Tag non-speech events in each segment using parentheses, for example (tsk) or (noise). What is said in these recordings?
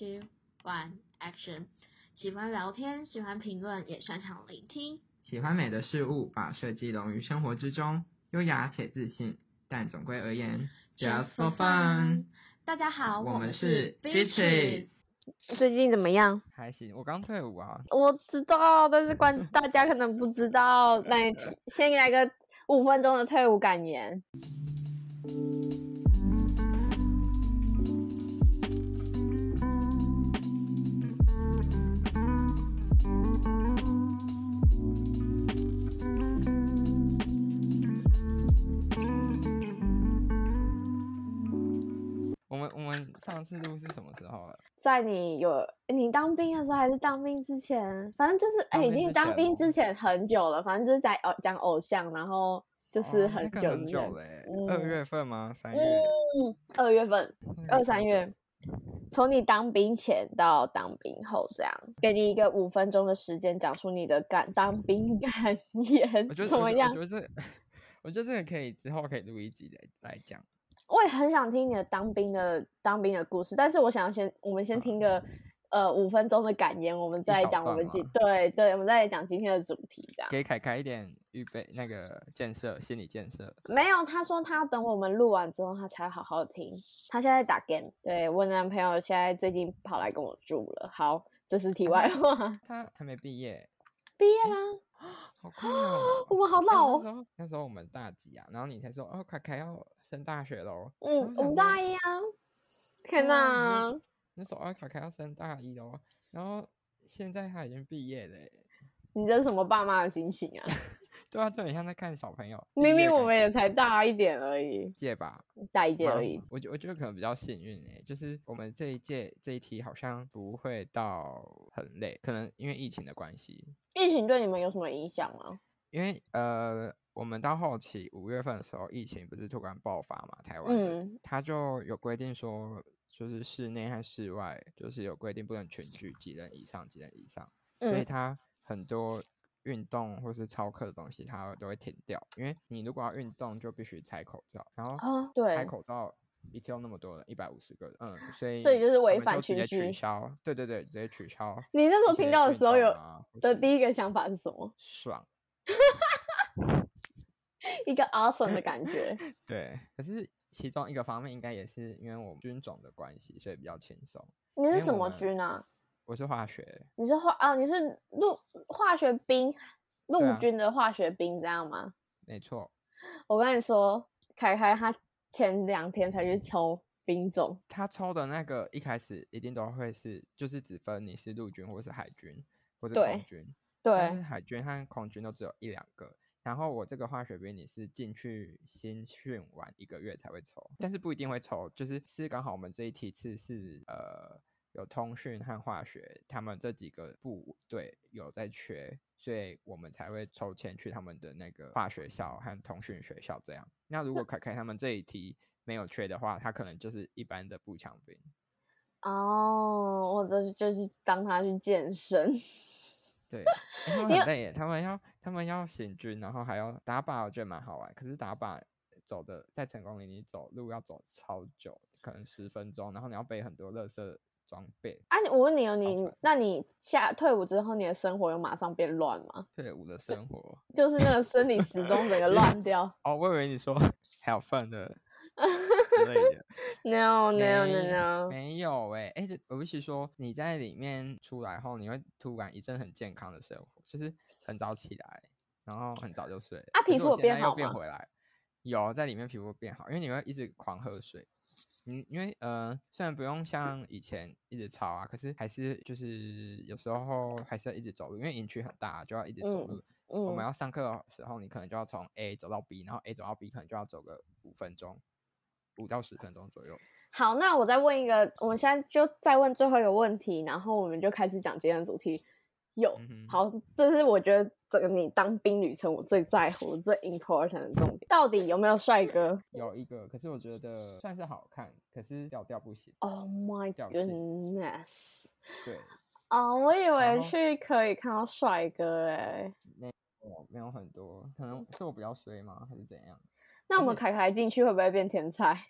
two, one, action！喜欢聊天，喜欢评论，也擅长聆听。喜欢美的事物，把设计融于生活之中，优雅且自信。但总归而言，just for fun。大家好，我们是是 Beaches。最近怎么样？还行，我刚退伍啊。我知道，但是关大家可能不知道。那你先来个五分钟的退伍感言。我们我们上次录是什么时候了？在你有你当兵的时候，还是当兵之前？反正就是哎、已经当兵之前很久了。反正就是在偶讲偶像，然后就是哦很那个很久之前久了欸，二嗯月份吗？三月？嗯，二月份、二三月，从你当兵前到当兵后，这样给你一个五分钟的时间，讲出你的感当兵感言怎么样我觉得我？觉得这，(laughs) 我觉得这个可以之后可以录一集来来讲。我也很想听你的当兵的当兵的故事，但是我想先，我们先听个呃五分钟的感言，我们再小讲我们今对对，我们再讲今天的主题，这样。给凯凯一点预备那个建设，心理建设。没有，他说他等我们录完之后，他才好好听。他现在在打 game，对我男朋友现在最近跑来跟我住了。好，这是题外话。他还没毕业，毕业啦，好快哦！我们好哎老哦。那时候候我们大几啊？然后你才说哦，凯凯要升大学喽。嗯，我们大一啊。天哪，那时候啊，凯凯要升大一喽。然后现在他已经毕业了耶。你这是什么爸妈的心情啊？对啊，就很像在看小朋友。明明我们也才大一点而已，届吧，大一届而已。我觉我觉得可能比较幸运诶，就是我们这一届这一题好像不会到很累，可能因为疫情的关系，疫情对你们有什么影响吗？因为呃，我们到后期五月份的时候，疫情不是突然爆发嘛，台湾他就有规定说，就是室内和室外就是有规定不能全聚几人以上，几人以上，所以嗯他很多运动或是操课的东西，它都会停掉。因为你如果要运动，就必须拆口罩，然后啊，对拆，口罩一次用那么多人，一百五十个人，嗯，所以所以就是他违反群居取消，对对对，直接取消。你那时候听到的时候有的第一个想法是什么？爽，(laughs) 一个 awesome 的感觉。(laughs) 对。可是其中一个方面应该也是因为我们军种的关系，所以比较轻松。你是什么军啊？我是化学，你是化啊？你是陆化学兵，陆军的化学兵，这样吗？没错。我跟你说，凯凯他前两天才去抽兵种，他抽的那个一开始一定都会是，就是只分你是陆军或是海军或是空军，对但是对，海军和空军都只有一两个。然后我这个化学兵你是进去新训完一个月才会抽，但是不一定会抽，就是是刚好我们这一题次是呃有通讯和化学，他们这几个部队有在缺，所以我们才会抽签去他们的那个化学校和通讯学校这样。那如果凯凯他们这一题没有缺的话，他可能就是一般的步枪兵。哦，我的就是当他去健身，(laughs) 对，欸他们很累耶，他们要他们要行军，然后还要打靶，我觉得蛮好玩。可是打靶走的在成功里，你走路要走超久，可能十分钟，然后你要背很多垃圾装备。啊，我问你哦，你那你下退伍之后，你的生活有马上变乱吗？退伍的生活就是那个生理时钟整个 (laughs) 乱掉哦，我以为你说还有饭的之类的。？(laughs) No no 没 no no，没有哎、欸，哎、欸，我必须说你在里面出来后，你会突然一阵很健康的生活，就是很早起来，然后很早就睡。啊皮肤有变我现在又好吗变回来，有在里面皮肤变好，因为你会一直狂喝水。嗯，因为呃，虽然不用像以前一直操啊，可是还是就是有时候还是要一直走路，因为营区很大，就要一直走路嗯路。我们嗯，要上课的时候，你可能就要从 A 走到 B，然后 A 走到 B 可能就要走个五分钟，五到十分钟左右。好，那我再问一个，我们现在就再问最后一个问题，然后我们就开始讲今天的主题。有，嗯好，这是我觉得整个你当兵旅程我最在乎、最 important 的重点，到底有没有帅哥有一个，可是我觉得算是好看，可是调调不行。？Oh my 调性 goodness！对，哦，我以为去可以看到帅哥哎，我没有很多，可能是我比较衰吗，还是怎样？那我们就是凯凯进去会不会变天才？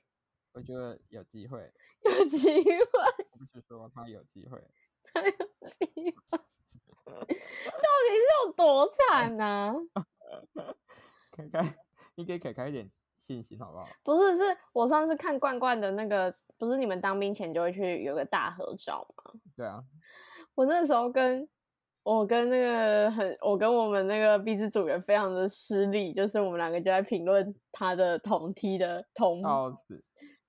我觉得有机会，有机会。我不是说他有机会。机会到底是有多惨呢、(laughs) 凯凯，你给凯凯一点信心好不好？不是，是我上次看罐罐的那个，不是你们当兵前就会去有个大合照吗？对啊，我那时候跟我跟那个很，我跟我们那个 B 支组员非常的失礼，就是我们两个就在评论他的同梯的同！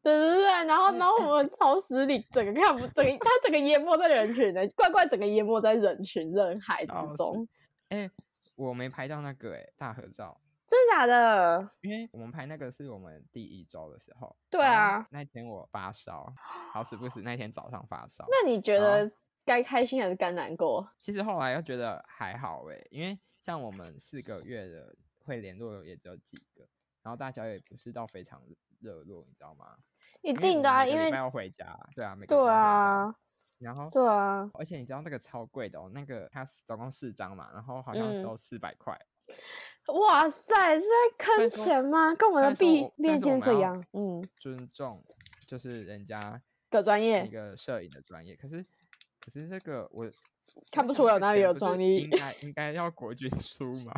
对对对，然后然后我们超失礼，整个看不整个他整个淹没在人群的，怪怪整个淹没在人群人海之中，哎、我没拍到那个哎、大合照，真的假的？因为我们拍那个是我们第一周的时候。对啊那天我发烧，好死不死那天早上发烧。那你觉得该开心还是该难过？其实后来又觉得还好哎、因为像我们四个月的会联络的也只有几个，然后大家也不是到非常热络，你知道吗？一定的啊，因为要回家，对啊，每个对。啊，然后对啊，而且你知道那个超贵的哦，那个它总共四张嘛，然后好像嗯收四百块。哇塞，是在坑钱吗？跟我们的虽然毕说我虽然面说我们要监测一样，嗯，尊重就是人家的专业一个摄影的专业，可是可是这个我看不出来哪里有专业应该应该要国军出吗？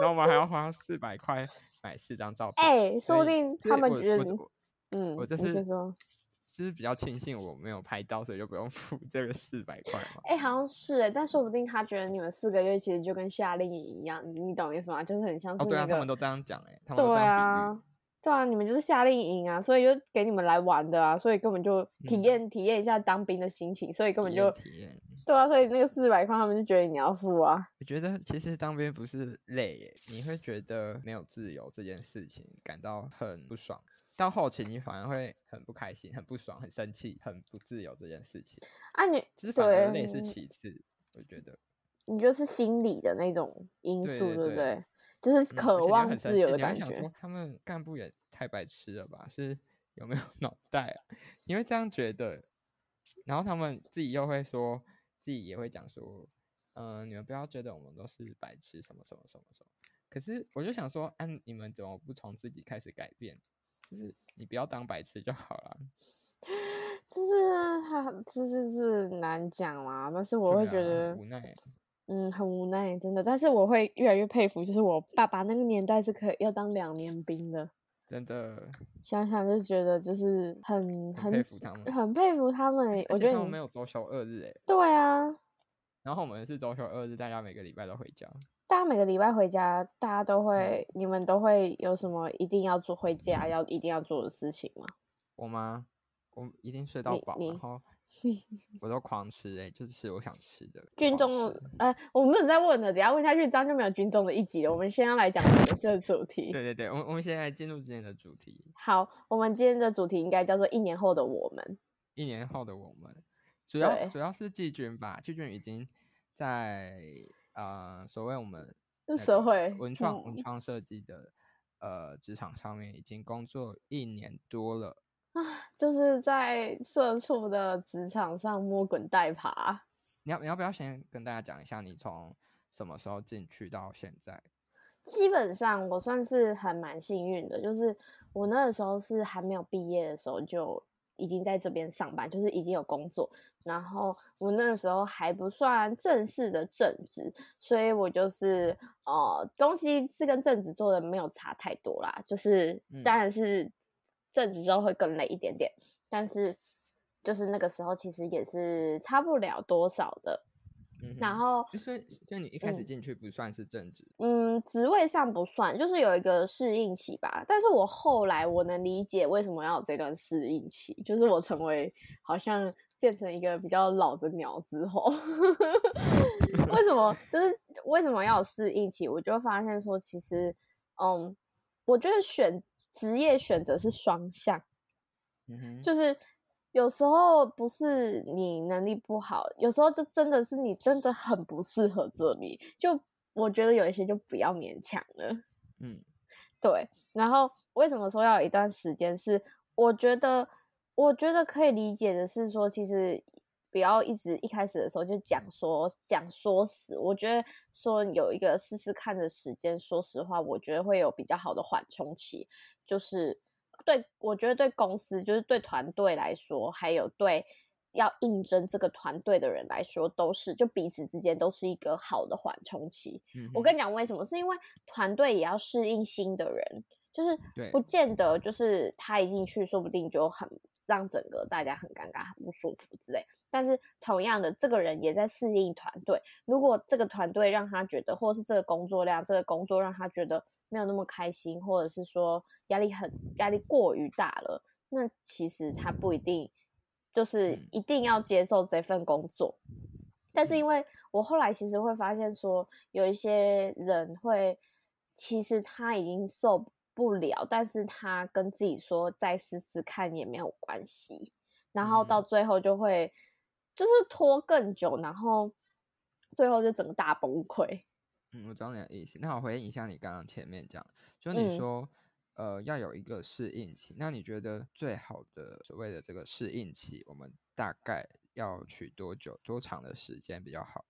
然后我们还要花四百块买四张照片，哎、说不定他们觉得你，嗯，我这是就是比较庆幸我没有拍到，所以就不用付这个四百块嘛。哎、好像是哎、但说不定他觉得你们四个月其实就跟夏令营一样，你你懂意思吗？就是很像是哦，对啊，他们都这样讲哎、他们都这样啊比喻。，对啊，你们就是夏令营啊，所以就给你们来玩的啊，所以根本就体嗯验、体验一下当兵的心情，所以根本就体验。对啊，所以那个四百块他们就觉得你要付啊，我觉得其实当兵不是累耶，你会觉得没有自由这件事情感到很不爽，到后期你反而会很不开心、很不爽、很生气、很不自由这件事情。啊你其实反而累是其次，我觉得。你就是心理的那种因素，对不对？就是渴望自由的感觉。他们干部也太白痴了吧？是有没有脑袋啊？(laughs) 你会这样觉得，然后他们自己又会说，自己也会讲说，嗯、你们不要觉得我们都是白痴，什么什么什么什么。可是我就想说，啊，你们怎么不从自己开始改变？就是你不要当白痴就好了。(laughs) 就是他，就是是难讲啦，但是我会觉得很，无奈。嗯，很无奈，真的。但是我会越来越佩服，就是我爸爸那个年代是可以要当两年兵的，真的想想就觉得就是很很很佩服他们。很佩服他们我觉得他们没有周休二日诶，对啊，然后我们是周休二日，大家每个礼拜都回家。大家每个礼拜回家，大家都嗯会，你们都会有什么一定要做回家要一定要做的事情吗？我吗？我一定睡到饱，(laughs) 我都狂吃哎、就是吃我想吃的。军中，呃，我们没有在问了，等下问下去，这样就没有军中的一集了。我们先要来讲本次的主题。对对对，我们我们现在进入今天的主题，好，我们今天的主题应该叫做“一年后的我们一年后的我们，主要主要是季军吧，季军已经在呃所谓我们”那个社会文创、嗯文创设计的呃职场上面已经工作一年多了。就是在社畜的职场上摸滚带爬。你要你要不要先跟大家讲一下你从什么时候进去到现在？基本上我算是还蛮幸运的，就是我那个时候是还没有毕业的时候就已经在这边上班，就是已经有工作。然后我那个时候还不算正式的正职，所以我就是呃东西是跟正职做的没有差太多啦，就是嗯当然是正职之后会更累一点点，但是就是那个时候其实也是差不了多少的。嗯然后所以所以你一开始嗯进去不算是正职，嗯，职位上不算，就是有一个适应期吧。但是我后来我能理解为什么要有这段适应期，就是我成为好像变成一个比较老的鸟之后，(laughs) 为什么就是为什么要有适应期？我就发现说，其实嗯，我觉得选职业选择是双向，嗯哼，就是有时候不是你能力不好，有时候就真的是你真的很不适合这里。就我觉得有一些就不要勉强了。嗯 (laughs) 对，然后为什么说要有一段时间是？我觉得，我觉得可以理解的是说，其实不要一直一开始的时候就讲说讲说死。我觉得说有一个试试看的时间，说实话，我觉得会有比较好的缓冲期。就是对我觉得对公司就是对团队来说，还有对要应征这个团队的人来说，都是就彼此之间都是一个好的缓冲期。嗯我跟你讲为什么？是因为团队也要适应新的人，就是对不见得就是他一进去，说不定就很让整个大家很尴尬、很不舒服之类。但是同样的，这个人也在适应团队。如果这个团队让他觉得，或是这个工作量、这个工作让他觉得没有那么开心，或者是说压力很压力过于大了，那其实他不一定就是嗯一定要接受这份工作。但是因为我后来其实会发现说，有一些人会，其实他已经受不了，但是他跟自己说再试试看也没有关系，然后到最后就会就是拖更久，然后最后就整个大崩溃。嗯，我知道你的意思。那我回应一下你刚刚前面讲，就你嗯说，呃，要有一个适应期。那你觉得最好的所谓的这个适应期，我们大概要取多久、多长的时间比较好？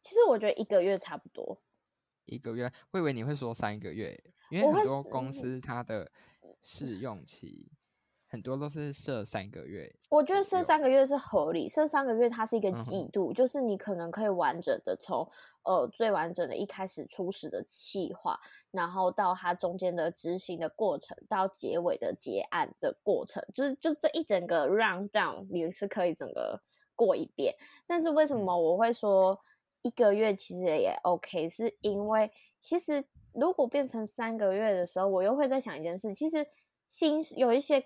其实我觉得一个月差不多。一个月？我以为你会说三个月，因为很多公司它的试用期很多都是设三个月。我觉得设三个月是合理，设三个月它是一个季度，就是你可能可以完整的从呃最完整的一开始初始的企划，然后到它中间的执行的过程，到结尾的结案的过程，就是就这一整个 round down 你是可以整个过一遍。但是为什么我会说一个月其实也 OK？是因为其实如果变成三个月的时候，我又会在想一件事，其实薪有一些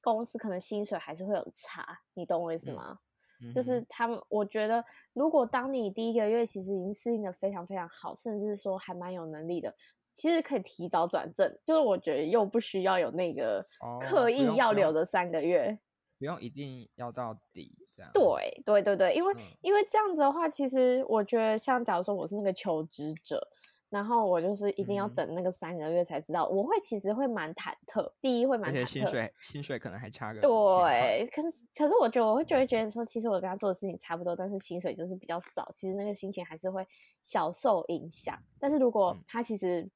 公司可能薪水还是会有差，你懂我意思嗯吗？嗯就是他们，我觉得如果当你第一个月其实已经适应的非常非常好，甚至说还蛮有能力的，其实可以提早转正，就是我觉得又不需要有那个哦刻意要留的三个月。不用一定要到底这样。对对对对，因为、嗯因为这样子的话，其实我觉得像假如说我是那个求职者，然后我就是一定要等那个三个月才知道，我会其实会蛮忐忑，第一会蛮而且忐忑。薪水薪水可能还差个对，可是可是我觉得我会就会觉得说，其实我跟他做的事情差不多，但是薪水就是比较少，其实那个心情还是会小受影响。但是如果嗯他其实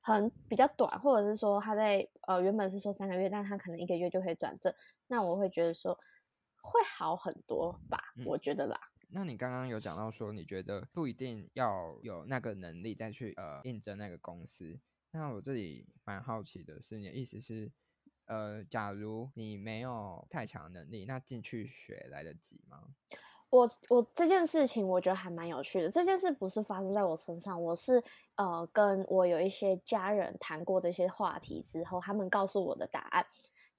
很比较短，或者是说他在呃原本是说三个月，但他可能一个月就可以转正，那我会觉得说会好很多吧，嗯我觉得啦。那你刚刚有讲到说，你觉得不一定要有那个能力再去呃应征那个公司。那我这里蛮好奇的是，你的意思是，呃，假如你没有太强能力，那进去学来得及吗？我我这件事情我觉得还蛮有趣的。这件事不是发生在我身上，我是呃跟我有一些家人谈过这些话题之后，他们告诉我的答案，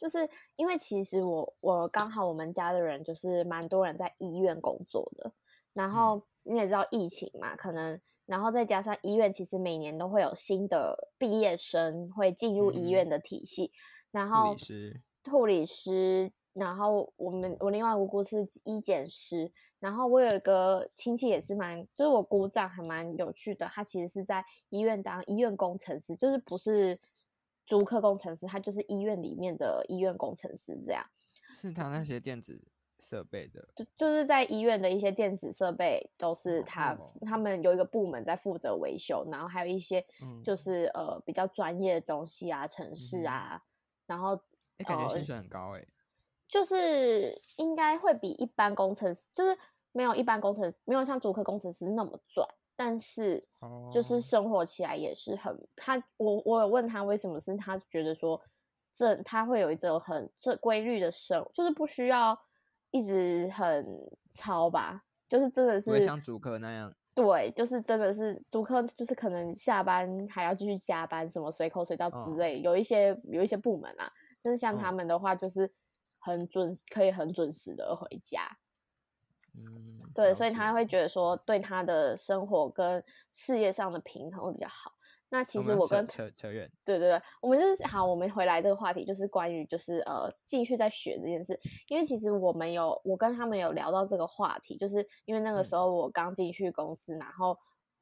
就是因为其实我我刚好我们家的人就是蛮多人在医院工作的，然后你也知道疫情嘛，可能然后再加上医院其实每年都会有新的毕业生会进入医嗯。院的体系，然护后护理师，然后我们我另外一个姑姑是医检师，然后我有一个亲戚也是蛮，就是我姑丈还蛮有趣的，他其实是在医院当医院工程师，就是不是足科工程师，他就是医院里面的医院工程师这样，是他那些电子设备的，就就是在医院的一些电子设备都是他、哦他们有一个部门在负责维修，然后还有一些嗯就。是、呃比较专业的东西啊，城市啊，然后哎、感觉呃薪水很高哎、就是应该会比一般工程师，就是没有一般工程师没有像主客工程师那么赚，但是哦，就是生活起来也是很他我我有问他为什么是他觉得说这他会有一种很这规律的生，就是不需要一直很操吧，就是真的是像主客那样，对，就是真的是主客，就是可能下班还要继续加班，什么随口随到之嗯类，有一些有一些部门啊，但是像他嗯。们的话，就是很准，可以很准时的回家。嗯，对，所以他解会觉得说，对他的生活跟事业上的平衡会比较好。那其实我跟扯扯远，对对对，我们就是好，我们回来这个话题，就是关于就是呃进去再学这件事，因为其实我们有我跟他们有聊到这个话题，就是因为那个时嗯。候我刚进去公司，然后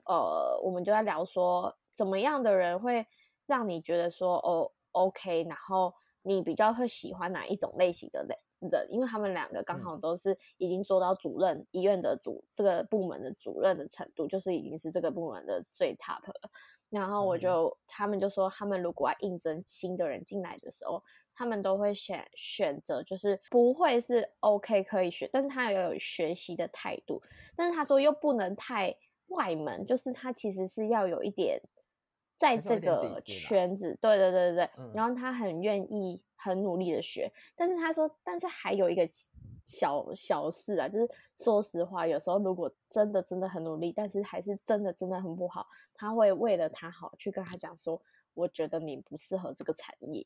呃我们就在聊说怎么样的人会让你觉得说哦 OK，然后你比较会喜欢哪一种类型的类人？因为他们两个刚好嗯都是已经做到主任医院的主这个部门的主任的程度，就是已经是这个部门的最 top 了。然后我嗯就、他们就说，他们如果要应征新的人进来的时候，他们都会选选择，就是不会是 OK 可以学，但是他要有学习的态度。但是他说又不能太外门，就是他其实是要有一点在这个圈子，对对对对对。嗯然后他很愿意、很努力的学，但是他说，但是还有一个小小事啊，就是说实话，有时候如果真的真的很努力，但是还是真的真的很不好，他会为了他好去跟他讲说，我觉得你不适合这个产业。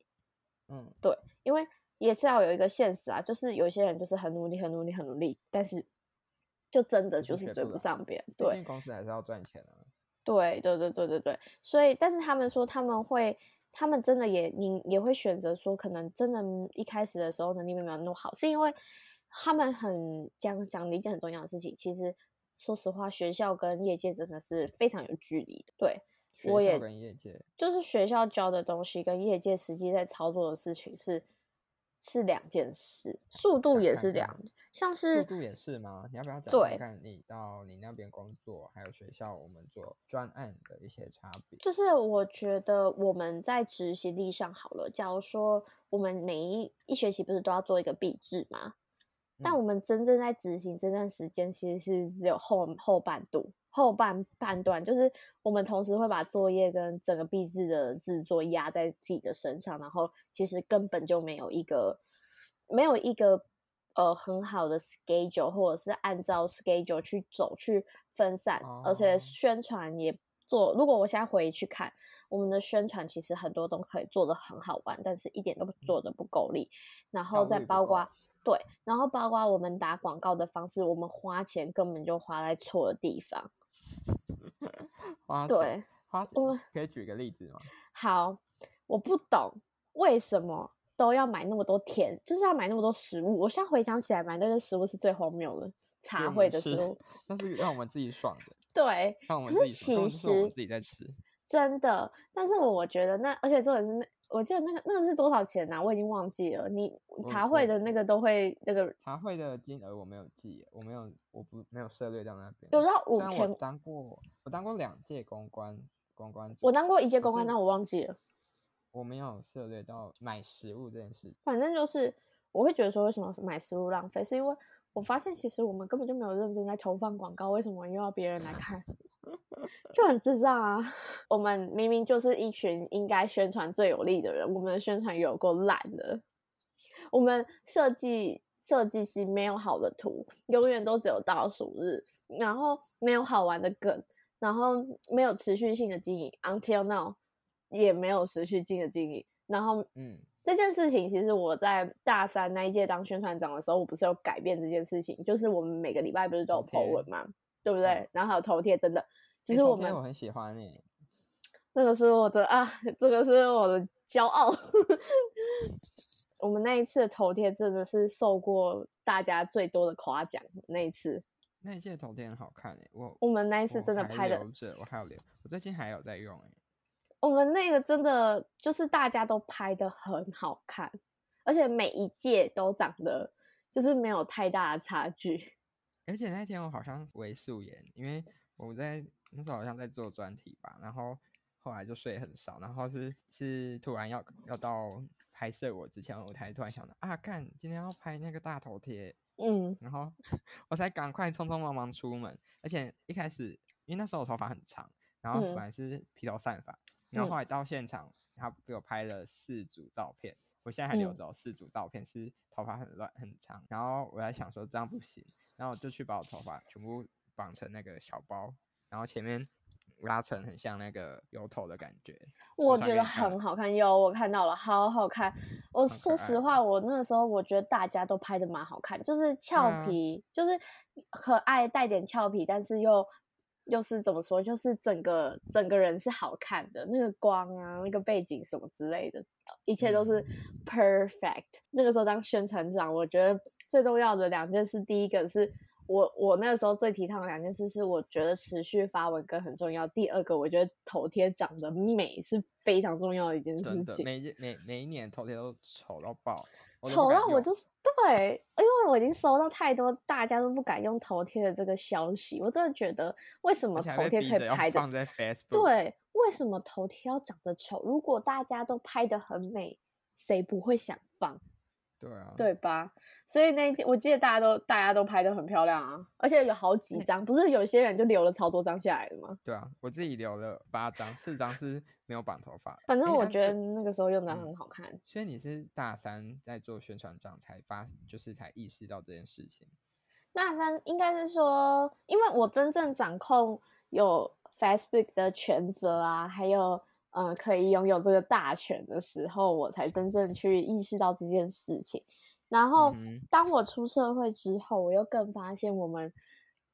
嗯，对因为也是要有一个现实啊，就是有些人就是很努力、很努力、很努力，但是就真的就就是是追不上别人。毕对竟公司还是要赚钱啊。对对对对对对，所以但是他们说他们会，他们真的也你也会选择说，可能真的一开始的时候能力没有那么好，是因为他们很讲讲了一件很重要的事情，其实说实话，学校跟业界真的是非常有距离的。对，学校我也跟业界，就是学校教的东西跟业界实际在操作的事情是是两件事，速度也是两，像是速度也是吗？你要不要讲对看看你到你那边工作，还有学校我们做专案的一些差别？就是我觉得我们在执行力上好了，假如说我们每一一学期不是都要做一个毕制吗？但嗯我们真正在执行这段时间，其实是只有后后半度、后半半段，就是我们同时会把作业跟整个毕制的制作压在自己的身上，然后其实根本就没有一个没有一个呃很好的 schedule，或者是按照 schedule 去走去分散，而且哦宣传也做。如果我现在回去看我们的宣传，其实很多都可以做的很好玩，但是一点都不做的不够力。然后再包括对，然后包括我们打广告的方式，我们花钱根本就花在错的地方。(laughs) 花对，花我钱可以举个例子吗？好，我不懂为什么都要买那么多甜，就是要买那么多食物。我现在回想起来，买那些食物是最荒谬的，茶会的食物。那是让我们自己爽的，对，让我们自己爽，其实自己在吃。真的，但是我觉得那，而且重点是那，我记得那个那个是多少钱呐、我已经忘记了。你茶会的那个都会那个茶会的金额我没有记，我没有，我不没有涉猎到那边。有到五虽然我千，当过，我当过两届公关公关，我当过一届公关，但我忘记了。我没有涉猎到买食物这件事。反正就是我会觉得说，为什么买食物浪费，是因为我发现其实我们根本就没有认真在投放广告，为什么又要别人来看？(laughs) 就很智障啊！我们明明就是一群应该宣传最有力的人，我们的宣传有够烂的。我们设计设计师没有好的图，永远都只有倒数日，然后没有好玩的梗，然后没有持续性的经营，until now 也没有持续性的经营，然后嗯，这件事情其实我在大三那一届当宣传长的时候，我不是有改变这件事情，就是我们每个礼拜不是都有头贴 po 文嘛，对不对？嗯然后还有头贴等等，就实是我们头贴我很喜欢诶、这个是我的啊，这个是我的骄傲。(laughs) 我们那一次的头贴真的是受过大家最多的夸奖，那一次那一届头贴很好看诶、我我们那一次真的拍的我还有留，我最近还有在用诶、我们那个真的就是大家都拍的很好看，而且每一届都长得就是没有太大的差距。而且那天我好像微素颜，因为我在那时候好像在做专题吧，然后后来就睡很少，然后是是突然要要到拍摄我之前，我才突然想到啊，看今天要拍那个大头贴，嗯然后 (laughs) 我才赶快匆匆忙忙出门，而且一开始因为那时候我头发很长，然后嗯本来是披头散发，然后嗯后来。到现场，他给我拍了四组照片，我现在还留嗯。着四组照片，是头发很乱很长，然后我在想说这样不行，然后我就去把我头发全部绑成那个小包，然后前面拉成很像那个油头的感觉，我觉得很好看，有我看到了，好好看。我可说实话，我那个时候我觉得大家都拍的蛮好看，就是俏啊皮，就是可爱，带点俏皮，但是又又是怎么说，就是整个整个人是好看的，那个光啊，那个背景什么之类的，一切都是嗯 perfect。那个时候当宣传长，我觉得最重要的两件事，第一个是我我那个时候最提倡的两件事是，我觉得持续发文跟很重要。第二个，我觉得头贴长得美是非常重要的一件事，情。每一每每一年头贴都丑到爆，丑到我就是对，因为我已经收到太多大家都不敢用头贴的这个消息，我真的觉得为什么头贴可以拍的放在 Facebook，对，为什么头贴要长得丑？如果大家都拍的很美，谁不会想放？对啊，对吧？所以那一件我记得大家都大家都拍的很漂亮啊，而且有好几张，不是有些人就留了超多张下来的吗？对啊，我自己留了八张，四张是没有绑头发。反正我觉得那个时候用的嗯很好看。所以你是大三在做宣传照才发，就是才意识到这件事情。大三应该是说，因为我真正掌控有 Facebook 的权责啊，还有嗯、呃可以拥有这个大权的时候，我才真正去意识到这件事情。然后当我出社会之后，我又更发现我们。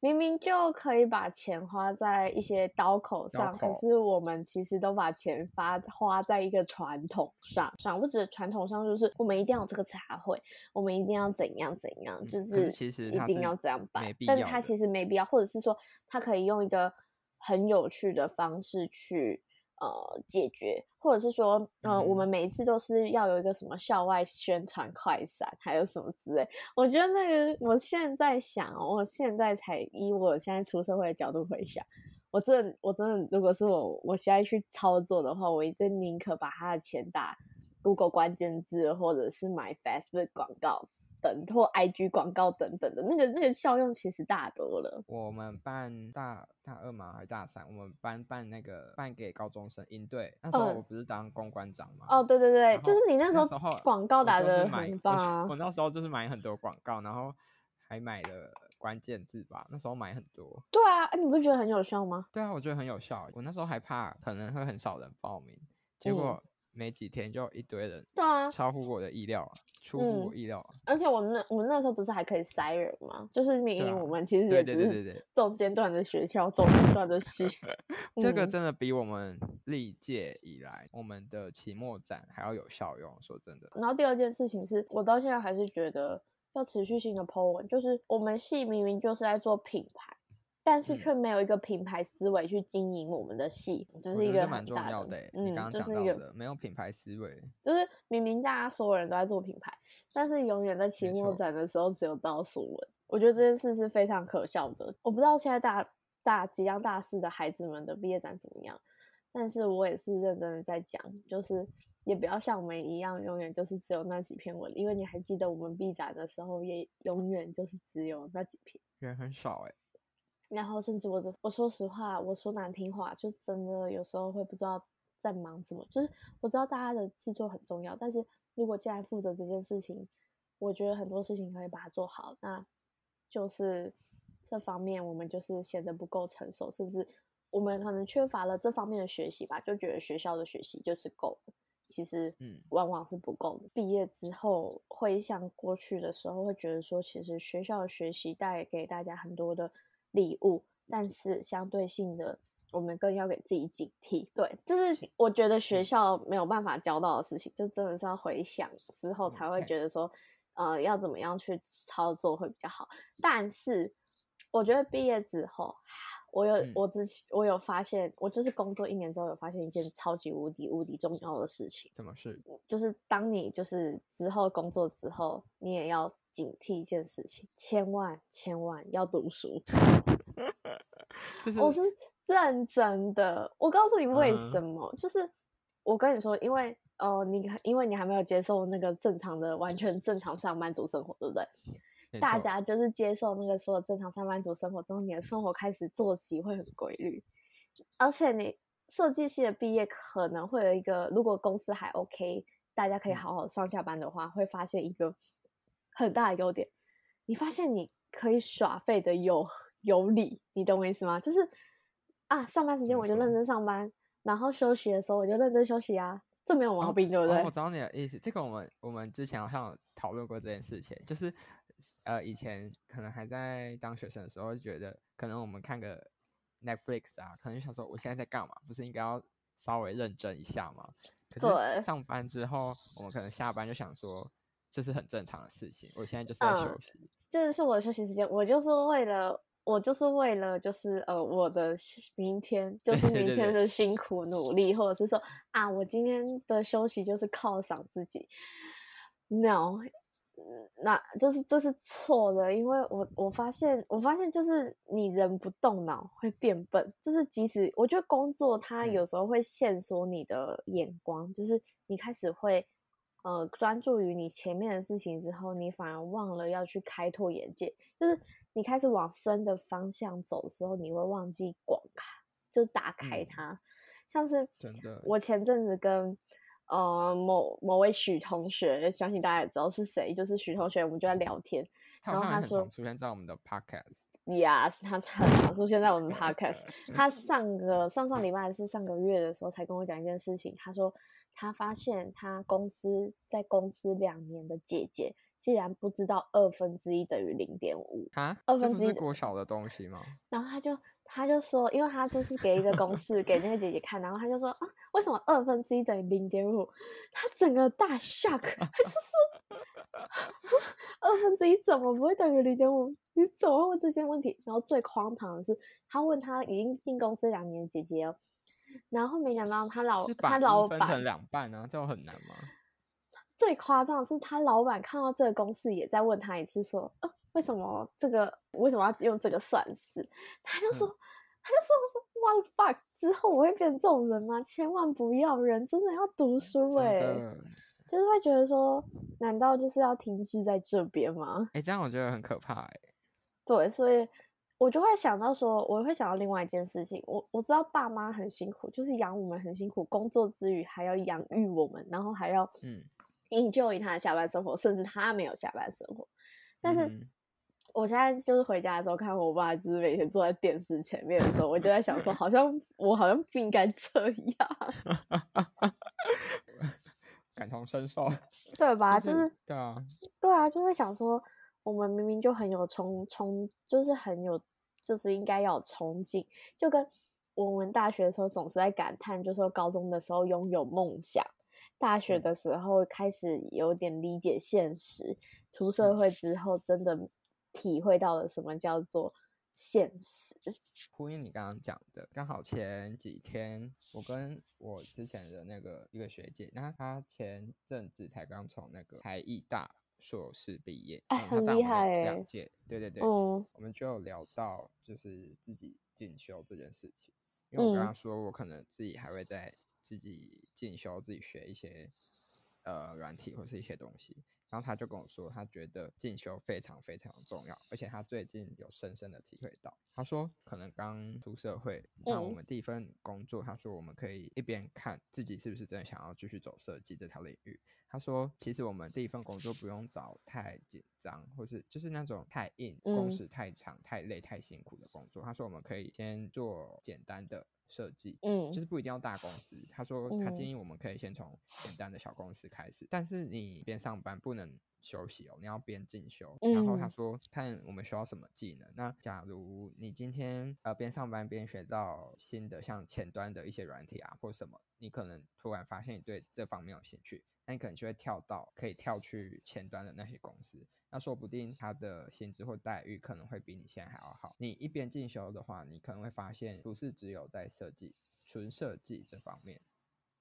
明明就可以把钱花在一些刀口刀上，可是我们其实都把钱发花在一个传统上上。我指的传统上就是我们一定要有这个茶会，我们一定要怎样怎样，就是其实一定要这样没办必，要的但是它其实没必要，或者是说他可以用一个很有趣的方式去呃解决，或者是说呃、我嗯们每一次都是要有一个什么校外宣传快闪，还有什么之类。我觉得那个我现在想哦，我现在才以我现在出社会的角度回想。我真的，我真的，如果是我，我现在去操作的话，我一定宁可把他的钱打 Google 关键字，或者是买 Facebook 广告等，或 IG 广告等等的，那个那个效用其实大多了。我们办大大二嘛还是大三，我们班办那个办给高中生应对，那时候嗯我不是当公关长嘛。哦，对对对，就是你那时候候广告打的很棒啊我。(laughs) 我那时候就是买很多广告，然后还买了关键字吧，那时候买很多。对啊，哎你不觉得很有效吗？对啊，我觉得很有效。我那时候还怕可能会很少人报名，嗯结果没几天就一堆人，对啊，超乎我的意料啊，出乎嗯我意料啊。而且我们那我们那时候不是还可以塞人吗？就是明明我们其实对也只是中间段的学校，中间段的系。(laughs) (laughs) 这个嗯真的比我们历届以来我们的期末展还要有效用。说真的，然后第二件事情是我到现在还是觉得要持续性的 Po 文，就是我们系明明就是在做品牌，但是嗯却没有一个品牌思维去经营我们的戏，就是一个蛮重要的欸。嗯你刚刚就是一个讲到的，没有品牌思维，就是明明大家所有人都在做品牌，但是永远在期末展的时候只有倒数文。我觉得这件事是非常可笑的。我不知道现在大大即将大四的孩子们的毕业展怎么样，但是我也是认真的在讲，就是也不要像我们一样，永远就是只有那几篇文，因为你还记得我们毕展的时候，也永远就是只有那几篇。人很少哎。然后甚至我的，我说实话，我说难听话，就真的有时候会不知道在忙什么。就是我知道大家的制作很重要，但是如果既然负责这件事情，我觉得很多事情可以把它做好，那就是这方面我们就是显得不够成熟，甚至我们可能缺乏了这方面的学习吧，就觉得学校的学习就是够了。其实，嗯往往是不够的。毕业之后回想过去的时候，会觉得说，其实学校的学习带给大家很多的礼物，但是相对性的，我们更要给自己警惕。对，这是我觉得学校没有办法教到的事情，就真的是要回想之后才会嗯觉得说，呃，要怎么样去操作会比较好。但是我觉得毕业之后，我有、嗯我之前我有发现，我就是工作一年之后有发现一件超级无敌无敌重要的事情。怎么是？就是当你就是之后工作之后，你也要警惕一件事情，千万千万要读书。(laughs) 我是认真的，我告诉你为嗯什么，就是我跟你说，因为哦，你因为你还没有接受那个正常的、完全正常上班族生活，对不对？大家就是接受那个所有正常上班族生活之后，你的生活开始作息会很规律，而且你设计系的毕业可能会有一个，如果公司还 OK，大家可以嗯好好上下班的话，会发现一个很大的优点，你发现你可以耍废的有有理，你懂我意思吗？就是啊，上班时间我就认真上班，然后休息的时候我就认真休息啊，这没有毛病，对不对？哦，我知道你的意思。这个我们我们之前好像有讨论过这件事情，就是呃，以前可能还在当学生的时候，就觉得可能我们看个 Netflix 啊，可能就想说我现在在干嘛？不是应该要稍微认真一下吗？可是上班之后，我们可能下班就想说，这是很正常的事情。我现在就是在休嗯息，这是我的休息时间，我就是为了。我就是为了，就是呃，我的明天，就是明天对的辛苦努力，或者是说啊，我今天的休息就是犒赏自己。No，嗯那就是这是错的，因为我我发现，我发现就是你人不动脑会变笨，就是即使我觉得工作它嗯。有时候会限缩你的眼光，就是你开始会呃专注于你前面的事情之后，你反而忘了要去开拓眼界，就是你开始往深的方向走的时候，你会忘记广开，就打开嗯。它，像是真的。我前阵子跟呃某某位许同学，相信大家也知道是谁，就是许同学，我们就在聊天。然后他说出现在我们的 podcast。Yes，他很常出现在我们 podcast。(laughs) 他上个上上礼拜还是上个月的时候才跟我讲一件事情，他说他发现他公司在公司两年的姐姐，竟然不知道二分之一等于零点五，啊，二分之一的国小的东西吗？然后他就他就说，因为他就是给一个公式给那个姐姐看，然后他就说啊，为什么二分之一等于零点五？他整个大 shock，他就说二分之一怎么不会等于零点五？你怎么会问这些问题？然后最荒唐的是，他问他已经进公司两年的姐姐哦，然后没想到他老他老板分成板两半啊，这样很难吗？最夸张的是，他老板看到这个公式，也在问他一次说，呃，为什么这个为什么要用这个算式？他就说，他就说，what the fuck？之后我会变成这种人吗？千万不要，人真的要读书真哎、的，就是会觉得说，难道就是要停滞在这边吗？哎，这样我觉得很可怕哎。对，所以我就会想到说，我会想到另外一件事情。我我知道爸妈很辛苦，就是养我们很辛苦，工作之余还要养育我们，然后还要嗯 enjoy 他的下班生活，甚至他没有下班生活。但是嗯我现在就是回家的时候，看我爸就是每天坐在电视前面的时候，我就在想说，好像我好像不应该这样，(laughs) 感同身受，对吧？就是对啊，对啊，就会想说，我们明明就很有冲冲，就是很有，就是应该要有冲劲，就跟我们大学的时候总是在感叹，就说高中的时候拥有梦想，大学嗯的时候开始有点理解现实，出社会之后真的体会到了什么叫做现实。呼应你刚刚讲的，刚好前几天我跟我之前的那个一个学姐，那她前阵子才刚从那个台艺大硕士毕业，哎很厉害欸两届，对对对，嗯我们就有聊到就是自己进修这件事情，因为我跟嗯她说我可能自己还会在自己进修，自己学一些呃软体或是一些东西。然后他就跟我说，他觉得进修非常非常重要，而且他最近有深深的体会到。他说，可能刚出社会，那我嗯们第一份工作，他说我们可以一边看自己是不是真的想要继续走设计这条领域。他说，其实我们第一份工作不用找太紧张，或是就是那种太硬、工嗯时太长、太累、太辛苦的工作。他说，我们可以先做简单的设计，嗯就是不一定要大公司。他说他建嗯议我们可以先从简单的小公司开始，但是你边上班不能休息哦，你要边进修。然后他嗯说看我们需要什么技能。那假如你今天呃边上班边学到新的像前端的一些软体啊或什么，你可能突然发现你对这方面有兴趣，那你可能就会跳到可以跳去前端的那些公司。那说不定他的薪资或待遇可能会比你现在还要好。你一边进修的话，你可能会发现不是只有在设计、纯设计这方面。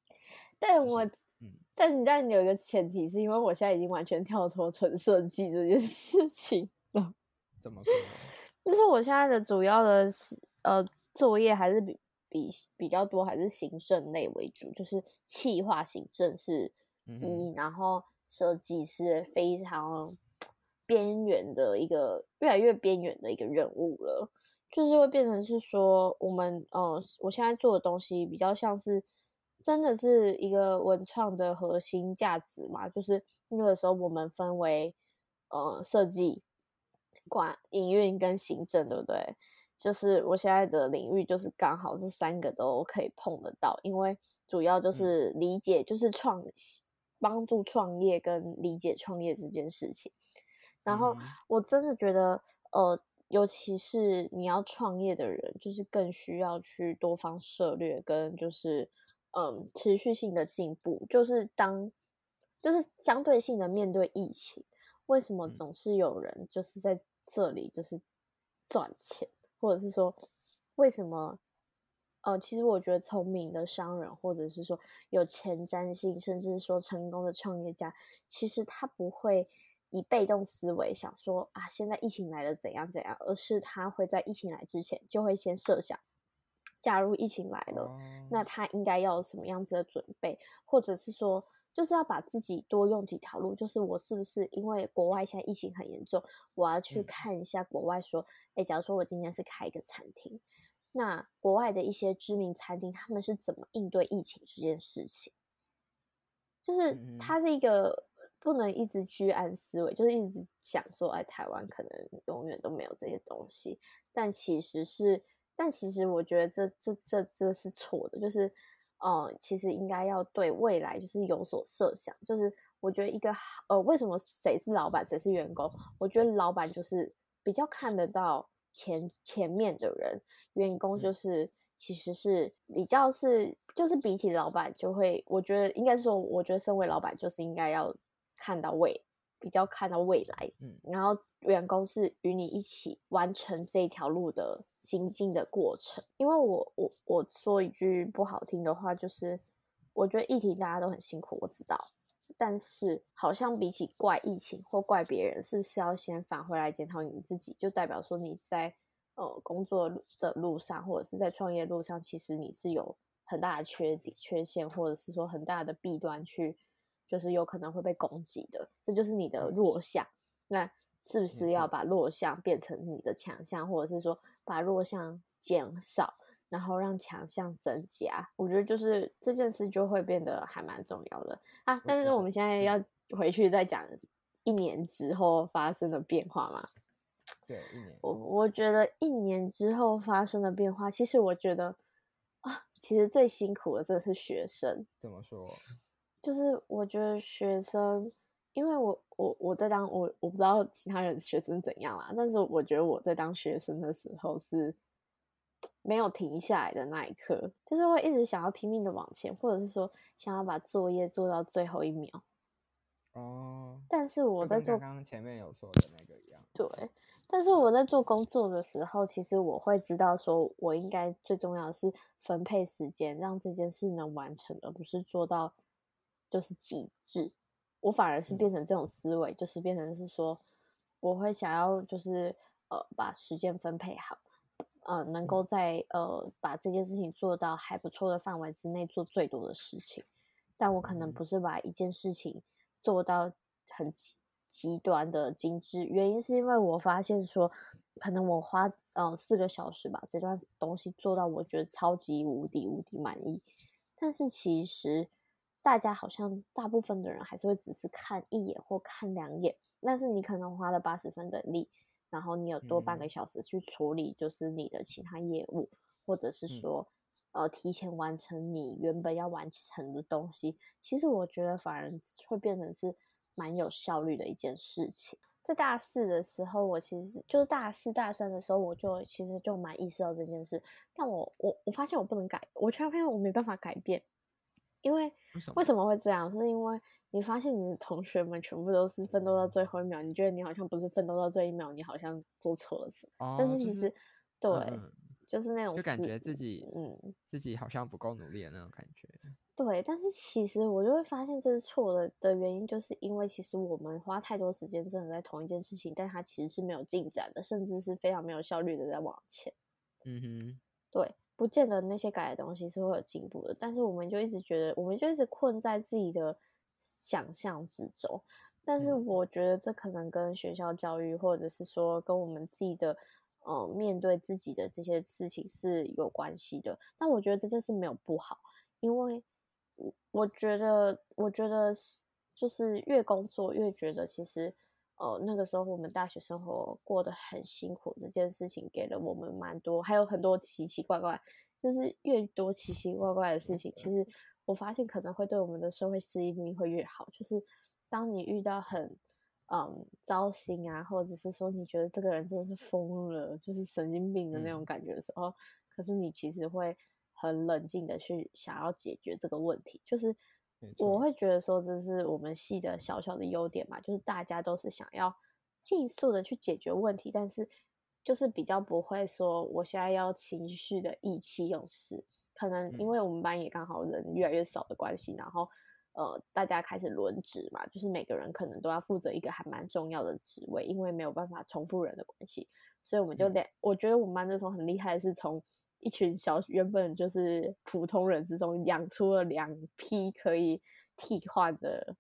就是但我，嗯但但有一个前提，是因为我现在已经完全跳脱纯设计这件事情了。怎么说？(laughs) 就是我现在的主要的是呃作业还是比比比较多，还是行政类为主，就是企划行政是嗯一，然后设计是非常边缘的一个越来越边缘的一个任务了，就是会变成是说我们呃我现在做的东西比较像是。真的是一个文创的核心价值嘛？就是那个时候我们分为呃设计、管营运跟行政，对不对？就是我现在的领域就是刚好这三个都可以碰得到，因为主要就是理解，就是创帮助创业跟理解创业这件事情。然后嗯我真的觉得，呃，尤其是你要创业的人，就是更需要去多方涉略，跟就是嗯持续性的进步。就是当就是相对性的面对疫情，为什么嗯总是有人就是在这里就是赚钱，或者是说为什么？呃，其实我觉得聪明的商人，或者是说有前瞻性，甚至是说成功的创业家，其实他不会以被动思维想说啊，现在疫情来了怎样怎样，而是他会在疫情来之前就会先设想，假如疫情来了，哦。那他应该要有什么样子的准备，或者是说，就是要把自己多用几条路，就是我是不是因为国外现在疫情很严重，我要去嗯。看一下国外说，哎、假如说我今天是开一个餐厅，那国外的一些知名餐厅他们是怎么应对疫情这件事情？就是嗯嗯它是一个不能一直居安思危，就是一直想说，哎，台湾可能永远都没有这些东西，但其实是，但其实我觉得这这这这是错的，就是，呃，其实应该要对未来就是有所设想，就是我觉得一个好呃，为什么谁是老板，谁是员工？我觉得老板就是比较看得到前前面的人，员工就是其实是比较是，就是比起老板就会，我觉得应该说，我觉得身为老板就是应该要看到未，比较看到未来，嗯然后员工是与你一起完成这一条路的行进的过程。因为我我我说一句不好听的话，就是我觉得议题大家都很辛苦，我知道，但是好像比起怪疫情或怪别人，是不是要先返回来检讨你自己？就代表说你在呃工作的路上，或者是在创业路上，其实你是有很大的缺点、缺陷，或者是说很大的弊端去，就是有可能会被攻击的，这就是你的弱项。那是不是要把弱项变成你的强项，或者是说把弱项减少，然后让强项增加？我觉得就是这件事就会变得还蛮重要的啊。但是我们现在要回去再讲一年之后发生的变化嘛？对，一年我我觉得一年之后发生的变化，其实我觉得啊，其实最辛苦的真的是学生。怎么说？(laughs) 就是我觉得学生，因为我我我在当我我不知道其他人学生怎样啦，但是我觉得我在当学生的时候是没有停下来的那一刻，就是会一直想要拼命的往前，或者是说想要把作业做到最后一秒。哦，但是我在做刚刚前面有说的那个一样。对，但是我在做工作的时候，其实我会知道，说我应该最重要的是分配时间，让这件事能完成，而不是做到就是极致。我反而是变成这种思维，就是变成是说，我会想要就是呃把时间分配好，呃能够在呃把这件事情做到还不错的范围之内做最多的事情，但我可能嗯。不是把一件事情做到很极极端的精致，原因是因为我发现说，可能我花呃四个小时把这段东西做到，我觉得超级无敌无敌满意，但是其实大家好像大部分的人还是会只是看一眼或看两眼，但是你可能花了八十分的力，然后你有多半个嗯小时去处理就是你的其他业务，或者是嗯说。呃，提前完成你原本要完成的东西，其实我觉得反而会变成是蛮有效率的一件事情。在大四的时候，我其实就是大四、大三的时候，我就其实就蛮意识到这件事，但我我我发现我不能改，我突然发现我没办法改变，因为为什么会这样？是因为你发现你的同学们全部都是奋斗到最后一秒，你觉得你好像不是奋斗到最后一秒，你好像做错了事，哦，但是其实就是对，就是那种就感觉自己嗯。自己好像不够努力的那种感觉。(laughs) 对，但是其实我就会发现这是错的的原因，就是因为其实我们花太多时间真的在同一件事情，但它其实是没有进展的，甚至是非常没有效率的在往前。嗯哼，对，不见得那些改的东西是会有进步的，但是我们就一直觉得，我们就一直困在自己的想象之中。但是嗯我觉得这可能跟学校教育，或者是说跟我们自己的，呃，面对自己的这些事情是有关系的。但我觉得这件事没有不好，因为我我觉得，我觉得是就是越工作越觉得其实。呃，那个时候我们大学生活过得很辛苦，这件事情给了我们蛮多，还有很多奇奇怪怪，就是越多奇奇怪怪的事情，其实我发现可能会对我们的社会适应力会越好。就是当你遇到很嗯糟心啊，或者是说你觉得这个人真的是疯了，就是神经病的那种感觉的时候，可是你其实会很冷静的去想要解决这个问题，就是我会觉得说这是我们系的小小的优点嘛，就是大家都是想要尽速的去解决问题，但是就是比较不会说我现在要情绪的意气用事。可能因嗯。为我们班也刚好人越来越少的关系，然后呃大家开始轮值嘛，就是每个人可能都要负责一个还蛮重要的职位，因为没有办法重复人的关系，所以我们就嗯，我觉得我们班那时候很厉害的是从一群小原本就是普通人之中养出了两批可以替换的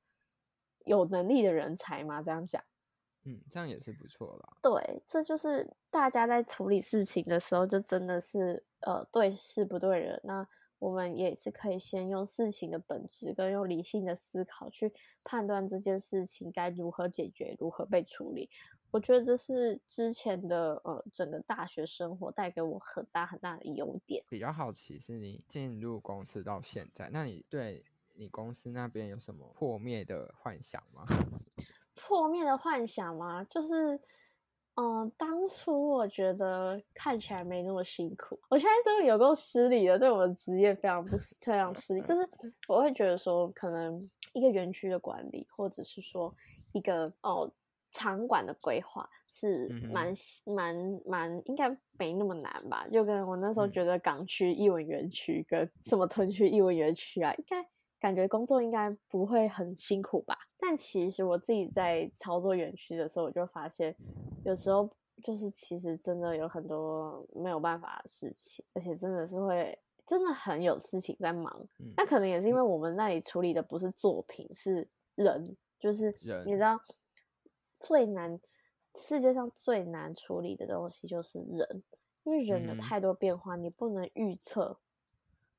有能力的人才嘛，这样讲。嗯，这样也是不错啦。对，这就是大家在处理事情的时候，就真的是呃对事不对人。那我们也是可以先用事情的本质跟用理性的思考去判断这件事情该如何解决、如何被处理。我觉得这是之前的呃整个大学生活带给我很大很大的优点。比较好奇是你进入公司到现在，那你对你公司那边有什么破灭的幻想吗？(laughs) 破灭的幻想吗？就是，嗯、当初我觉得看起来没那么辛苦，我现在真的有够失礼的，对我的职业非常不是非常失礼。就是我会觉得说，可能一个园区的管理，或者是说一个哦场馆的规划是嗯蛮蛮蛮应该没那么难吧？就跟我那时候嗯觉得港区艺文园区跟什么屯区艺文园区啊，应该感觉工作应该不会很辛苦吧？但其实我自己在操作园区的时候，我就发现有时候就是其实真的有很多没有办法的事情，而且真的是会真的很有事情在忙。嗯那可能也是因为我们那里处理的不是作品，是人，就是你知道最难世界上最难处理的东西就是人，因为人有嗯太多变化，你不能预测，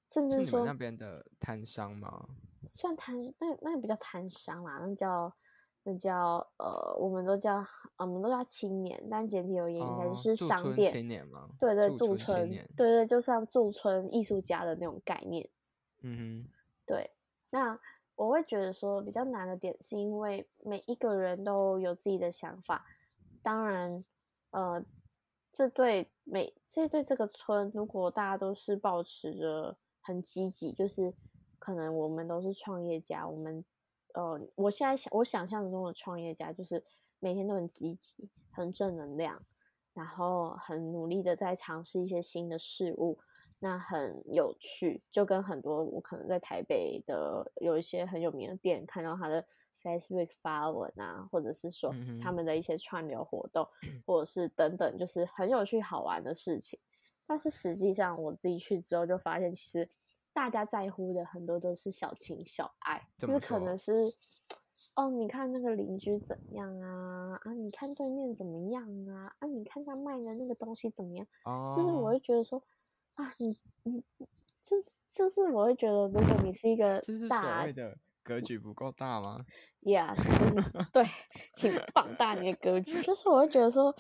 甚至说那边的摊商吗？算摊那那个比较摊商啦，那叫那叫呃，我们都叫呃我们都叫青年，但简体而言应该哦是商店，青年吗？对对，驻驻村，村对对，就像驻村艺术家的那种概念。嗯哼对，那我会觉得说比较难的点，是因为每一个人都有自己的想法。当然，呃，这对每这对这个村，如果大家都是保持着很积极，就是可能我们都是创业家，我们呃，我现在想我想象中的创业家，就是每天都很积极、很正能量，然后很努力的在尝试一些新的事物。那很有趣，就跟很多我可能在台北的有一些很有名的店，看到他的 Facebook 发文啊，或者是说他们的一些串流活动，或者是等等，就是很有趣好玩的事情。但是实际上我自己去之后就发现，其实大家在乎的很多都是小情小爱，就是可能是哦，你看那个邻居怎样啊？啊，你看对面怎么样啊？啊，你看他卖的那个东西怎么样？哦，就是我会觉得说啊，你你就是就是我会觉得，如果你是一个就是所大谓的格局不够大吗？yes，就是对，(laughs) 请放大你的格局。就是我会觉得说，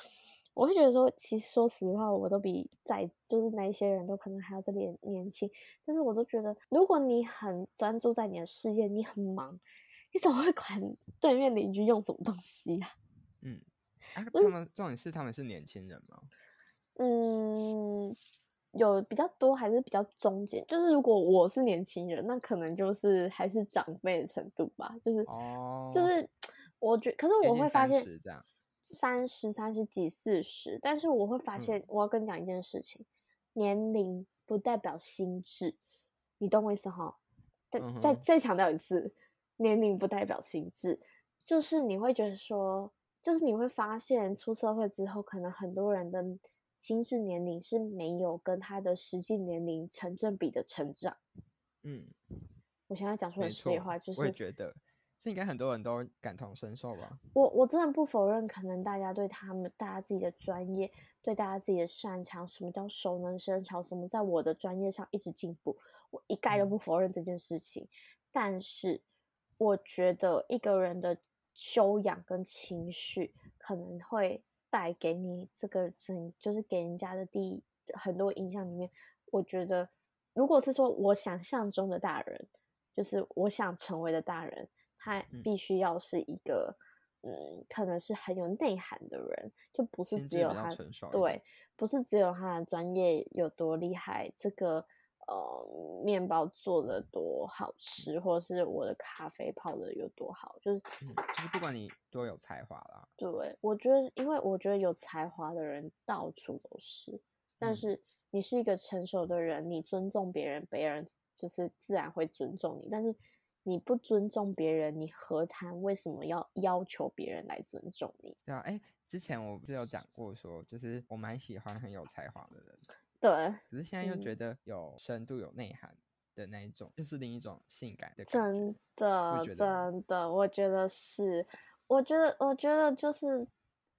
我会觉得说，其实说实话，我都比在就是那一些人都可能还要再年年轻，但是我都觉得，如果你很专注在你的事业，你很忙，你怎么会管对面邻居用什么东西啊？嗯，啊，他们重点是他们是年轻人吗？嗯，有比较多还是比较中间，就是如果我是年轻人，那可能就是还是长辈的程度吧，就是、哦，就是我觉，可是我会发现三十、三十几、四十，但是我会发嗯。现，我要跟你讲一件事情，年龄不代表心智，你懂我意思哈？再嗯再再强调一次，年龄不代表心智，就是你会觉得说，就是你会发现出社会之后，可能很多人的心智年龄是没有跟他的实际年龄成正比的成长。嗯，我现在讲出没错的实里话，就是我也觉得，这应该很多人都感同身受吧？我我真的不否认，可能大家对他们大家自己的专业，对大家自己的擅长，什么叫熟能生巧，什么在我的专业上一直进步，我一概都嗯不否认这件事情。但是，我觉得一个人的修养跟情绪可能会带给你这个整，就是给人家的第一很多印象里面，我觉得如果是说我想象中的大人，就是我想成为的大人，他嗯。必须要是一个，嗯，可能是很有内涵的人，就不是只有他对，不是只有他的专业有多厉害，这个呃面包做的多好吃，或者是我的咖啡泡的有多好，就是嗯，就是不管你多有才华啦，对，我觉得，因为我觉得有才华的人到处都是，但嗯是你是一个成熟的人，你尊重别人，别人就是自然会尊重你。但是你不尊重别人，你何谈为什么要要求别人来尊重你？对啊，哎，之前我不是有讲过说，就是我蛮喜欢很有才华的人，对，可是现在又嗯觉得有深度、有内涵的那一种，就是另一种性感的感。真的真的，我觉得是，我觉得我觉得就是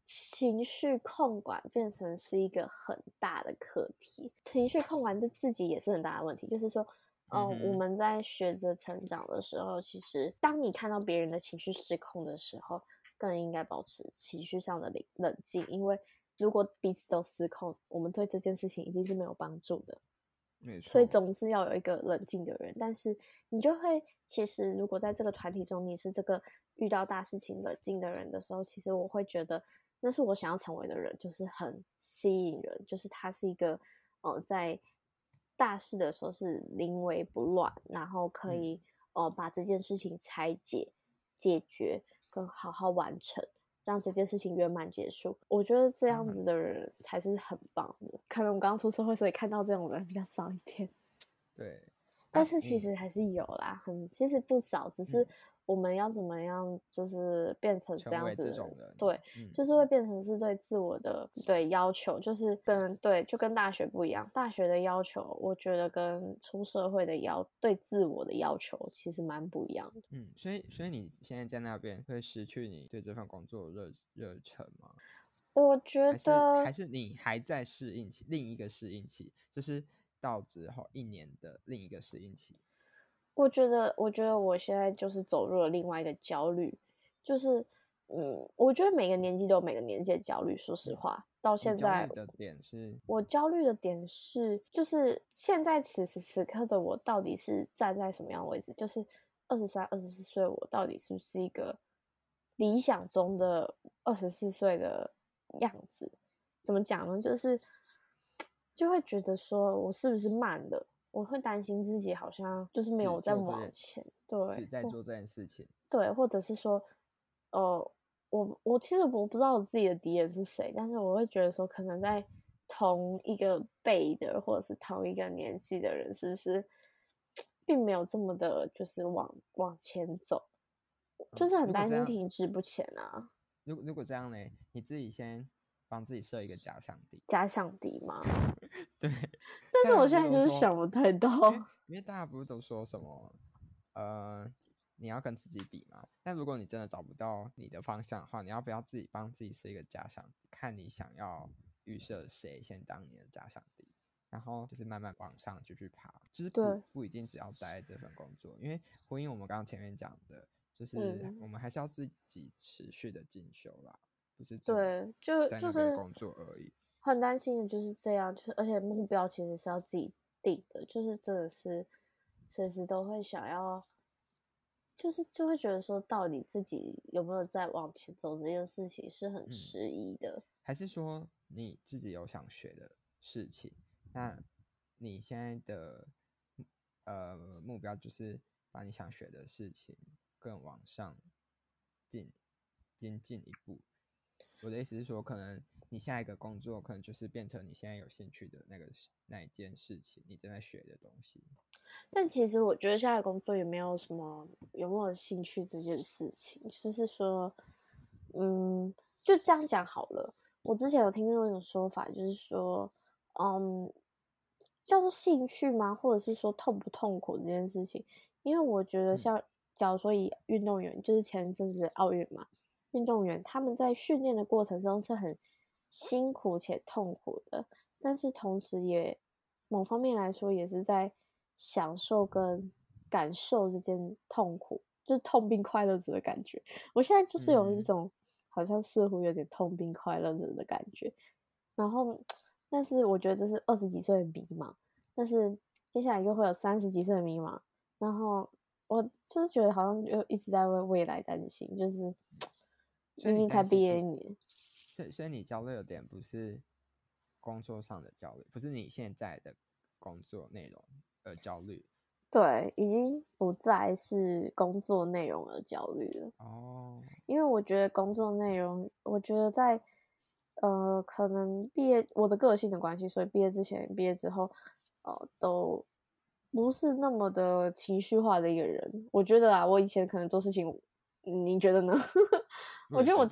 情绪控管变成是一个很大的课题，情绪控管对自己也是很大的问题。就是说，呃，嗯我们在学着成长的时候，其实当你看到别人的情绪失控的时候，更应该保持情绪上的冷冷静，因为如果彼此都失控，我们对这件事情一定是没有帮助的。没错，所以总是要有一个冷静的人，但是你就会，其实如果在这个团体中，你是这个遇到大事情冷静的人的时候，其实我会觉得那是我想要成为的人，就是很吸引人，就是他是一个呃在大事的时候是临危不乱，然后可嗯以、呃把这件事情拆解、解决跟好好完成。让这件事情圆满结束，我觉得这样嗯。子的人才是很棒的。可能我刚出社会，所以看到这种人比较少一点，对，但是其实还是有啦，很其实不少，只是我们要怎么样，就是变成这样子对，嗯，就是会变成是对自我的对要求，就是跟对就跟大学不一样。大学的要求，我觉得跟出社会的要对自我的要求其实蛮不一样的。嗯，所以所以你现在在那边会失去你对这份工作的热热忱吗？我觉得还是你还在适应期，另一个适应期，就是到之后一年的另一个适应期。我觉得，我觉得我现在就是走入了另外一个焦虑，就是，嗯，我觉得每个年纪都有每个年纪的焦虑。说实话，到现在虑的点是，我焦虑的点是，就是现在此时此刻的我到底是站在什么样的位置？就是二十三、二十四岁，我到底是不是一个理想中的二十四岁的样子？怎么讲呢？就是 (tsk) 就会觉得说我是不是慢了？我会担心自己好像就是没有在往前，对，或只在做这件事情。对，或者是说，呃，我我其实我不知道我自己的敌人是谁，但是我会觉得说，可能在同一个辈的或者是同一个年纪的人，是不是并没有这么的，就是往往前走，就是很担心停滞不前啊，如果如果这样呢，你自己先帮自己设一个假想敌。假想敌嘛。(laughs) 对，但是我现在就是想不太到，因为大家不是都说什么，呃，你要跟自己比嘛？但如果你真的找不到你的方向的话，你要不要自己帮自己设一个假想敌，看你想要预设谁先当你的假想敌，然后就是慢慢往上继续爬，就是不不一定只要待在这份工作，因为婚姻我们刚刚前面讲的，就是嗯我们还是要自己持续的进修啦，不是对，就在就是工作而已。很担心的就是这样，就是而且目标其实是要自己定的，就是真的是随时都会想要，就是就会觉得说，到底自己有没有在往前走这件事情是很嗯迟疑的。还是说你自己有想学的事情？那你现在的呃目标就是把你想学的事情更往上进精进一步。我的意思是说，可能你下一个工作可能就是变成你现在有兴趣的那个那一件事情，你正在学的东西。但其实我觉得下一个工作也没有什么有没有兴趣这件事情，就是说，嗯，就这样讲好了。我之前有听过一种说法，就是说，嗯，叫做兴趣吗？或者是说痛不痛苦这件事情？因为我觉得嗯像，假如说以运动员，就是前一阵子奥运嘛，运动员他们在训练的过程中是很辛苦且痛苦的，但是同时也某方面来说也是在享受跟感受这件痛苦，就是痛并快乐着的感觉。我现在就是有一嗯。种好像似乎有点痛并快乐着的感觉，然后，但是我觉得这是二十几岁的迷茫，但是接下来又会有三十几岁的迷茫，然后我就是觉得好像就一直在为未来担心，就是所以你明明才毕业一年，所以，所以你焦虑的点不是工作上的焦虑，不是你现在的工作内容，而而焦虑。对，已经不再是工作内容而焦虑了。哦，因为我觉得工作内容，我觉得在呃，可能毕业我的个性的关系，所以毕业之前、毕业之后，呃，都不是那么的情绪化的一个人。我觉得啊，我以前可能做事情，嗯你觉得呢？(laughs) 我觉得我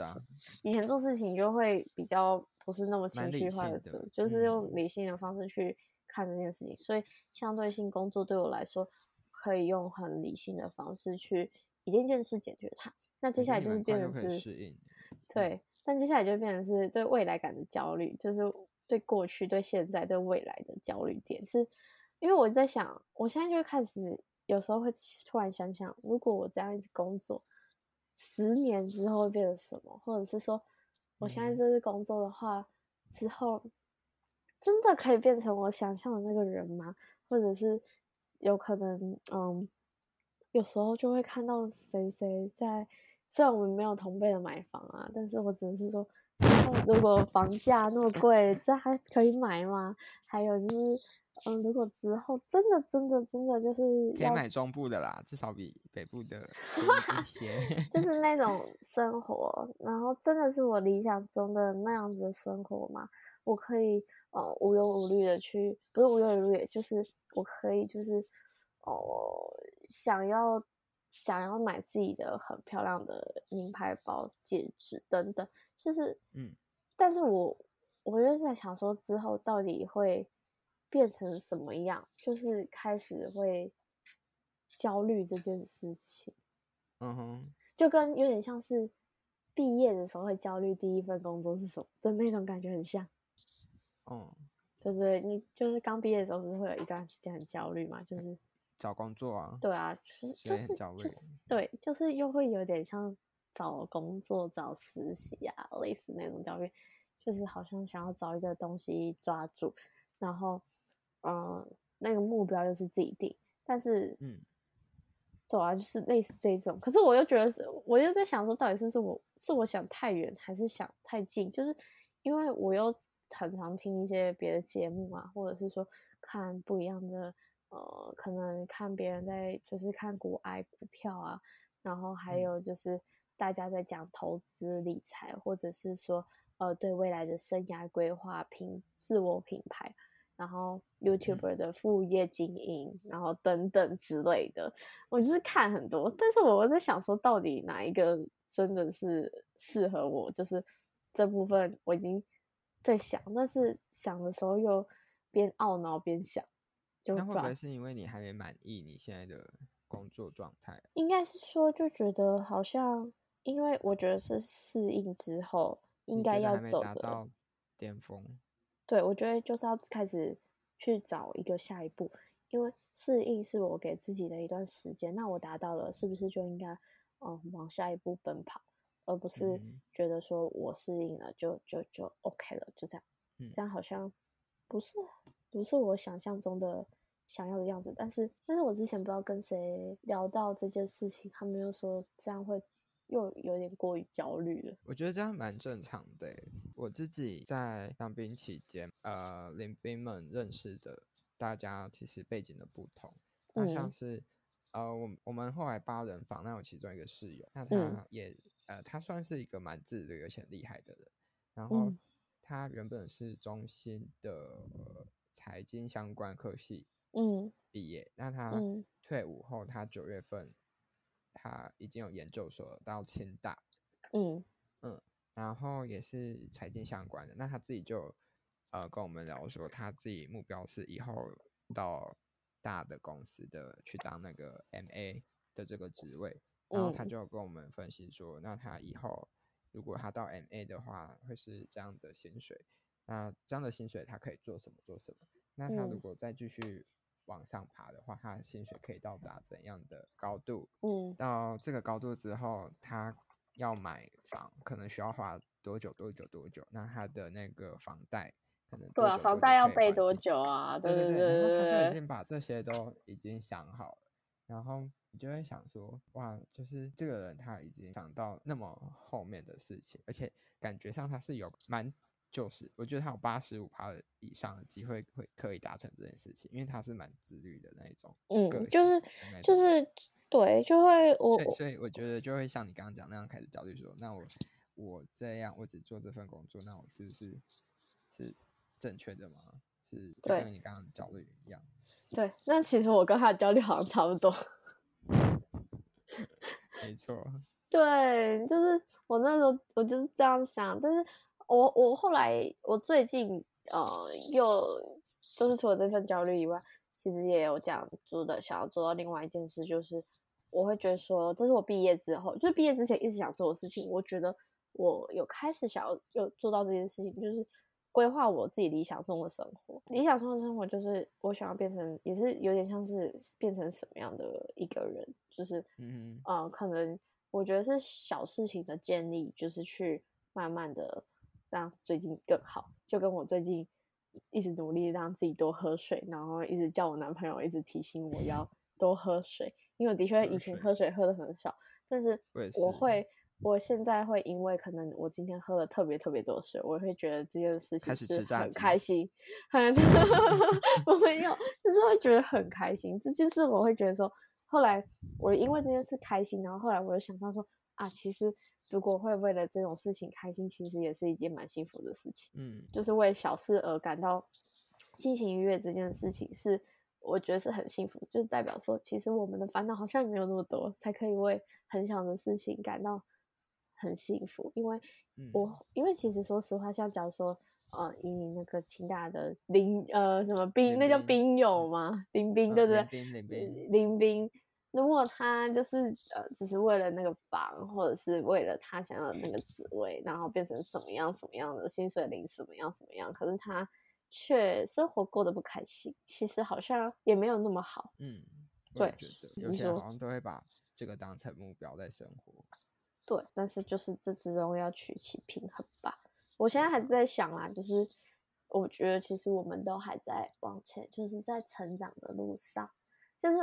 以前做事情就会比较不是那么情绪化的就是用嗯理性的方式去看这件事情，所以相对性工作对我来说，可以用很理性的方式去一件件事解决它。那接下来就是变成是适应。对，但接下来就变成是对未来感的焦虑，就是对过去、对现在、对未来的焦虑点。是因为我在想，我现在就会开始有时候会突然想想，如果我这样一直工作，十年之后会变成什么？或者是说，我现在嗯这次工作的话，之后真的可以变成我想象的那个人吗？或者是有可能，嗯，有时候就会看到谁谁在，虽然我们没有同辈的买房啊，但是我只能是说，如果房价那么贵，这还可以买吗？还有就是，嗯，如果之后真的真的真的就是要可以买中部的啦，至少比北部的 (laughs) 便宜一些。就是那种生活，然后真的是我理想中的那样子的生活嘛？我可以呃无忧无虑的去，不是无忧无虑，就是我可以就是哦、想要想要买自己的很漂亮的名牌包、戒指等等，就是嗯，但是我我就是在想说之后到底会变成什么样，就是开始会焦虑这件事情。嗯哼，就跟有点像是毕业的时候会焦虑第一份工作是什么的那种感觉很像，嗯，对不对？你就是刚毕业的时候不是会有一段时间很焦虑嘛？就是找工作啊，对啊，就是就是就是对，就是又会有点像找工作、找实习啊，类似那种教育，就是好像想要找一个东西抓住，然后嗯，那个目标又是自己定，但是嗯，对啊，就是类似这种。可是我又觉得是，我又在想说，到底是不是我是我想太远，还是想太近？就是因为我又常常听一些别的节目啊，或者是说看不一样的，呃，可能看别人在就是看股癌股票啊，然后还嗯有就是大家在讲投资理财，或者是说呃对未来的生涯规划、品自我品牌。然后 YouTuber 的副业经营，然后等等之类的，我就是看很多，但是我在想说，到底哪一个真的是适合我？就是这部分我已经在想，但是想的时候又边懊恼边想，就那会不会是因为你还没满意你现在的工作状态？应该是说就觉得好像，因为我觉得是适应之后应该要走的，到巅峰，对，我觉得就是要开始去找一个下一步，因为适应是我给自己的一段时间，那我达到了，是不是就应该嗯往下一步奔跑，而不是嗯。觉得说我适应了就就就 OK 了，就这样，嗯。这样好像不是不是我想象中的想要的样子，但是但是我之前不知道跟谁聊到这件事情，他们又说这样会又有点过于焦虑了，我觉得这样蛮正常的欸。我自己在当兵期间，呃，领兵们认识的大家其实背景的不同。那像嗯是，呃，我我们后来八人房，那有其中一个室友，那嗯他也，呃，他算是一个蛮自律而且很厉害的人。然后嗯他原本是中心的呃财经相关科系嗯毕业，那他嗯退伍后，他九月份他已经有研究所到清大，嗯嗯然后也是财经相关的。那他自己就呃跟我们聊说，他自己目标是以后到大的公司的去当那个 MA 的这个职位。然后他嗯就跟我们分析说，那他以后如果他到 MA 的话，会是这样的薪水。那这样的薪水他可以做什么做什么？那他如嗯果再继续往上爬的话，他的薪水可以到达怎样的高度？嗯到这个高度之后，他要买房，可能需要花多久多久多久？那他的那个房贷可能对啊，房贷要久可以还背多久啊？对对对，他就已对经把这些都已经想好了，然后你就会想说，哇，就是这个人他已经想到那么后面的事情，而且感觉上他是有蛮九十，我觉得他有八十五趴以上的机会会可以达成这件事情，因为他是蛮自律的那一种嗯就是就是对，就会我所以，我所以我觉得就会像你刚刚讲那样开始焦虑说，那我我这样，我只做这份工作，那我是不是是正确的吗？是就跟你刚刚焦虑一样。对，那其实我跟他的焦虑好像差不多。没错，(laughs) 对，就是我那时候我就是这样想，但是我我后来我最近呃又就是除了这份焦虑以外，其实也有这样做的想要做到另外一件事，就是我会觉得说，这是我毕业之后，就是毕业之前一直想做的事情，我觉得我有开始想要有做到这件事情，就是规划我自己理想中的生活。理想中的生活就是我想要变成，也是有点像是变成什么样的一个人，就是嗯呃，可能我觉得是小事情的建立，就是去慢慢的让最近更好。就跟我最近一直努力让自己多喝水，然后一直叫我男朋友一直提醒我要多喝水，因为我的确以前喝水喝的很少，但是我会。我现在会因为可能我今天喝了特别特别多水，我会觉得这件事情很开心，(laughs) 很 (laughs) 我没有，就是会觉得很开心。这件事我会觉得说，后来我因为这件事开心，然后后来我又想到说啊，其实如果会为了这种事情开心，其实也是一件蛮幸福的事情。嗯就是为小事而感到心情愉悦这件事情是。我觉得是很幸福，就是代表说，其实我们的烦恼好像也没有那么多，才可以为很小的事情感到很幸福。因为嗯我，因为其实说实话，像假如说，呃，以你那个清大的林呃什么兵，那叫兵兵友吗？林兵啊对不对？林冰林兵林兵，如果他就是呃，只是为了那个房，或者是为了他想要的那个职位，然后变成什么样什么样的薪水领什么样什么样，可是他却生活过得不开心，其实好像也没有那么好。嗯，对有些人好像都会把这个当成目标在生活。对，但是就是这之中要取其平衡吧。我现在还是在想啦，就是我觉得其实我们都还在往前，就是在成长的路上。就是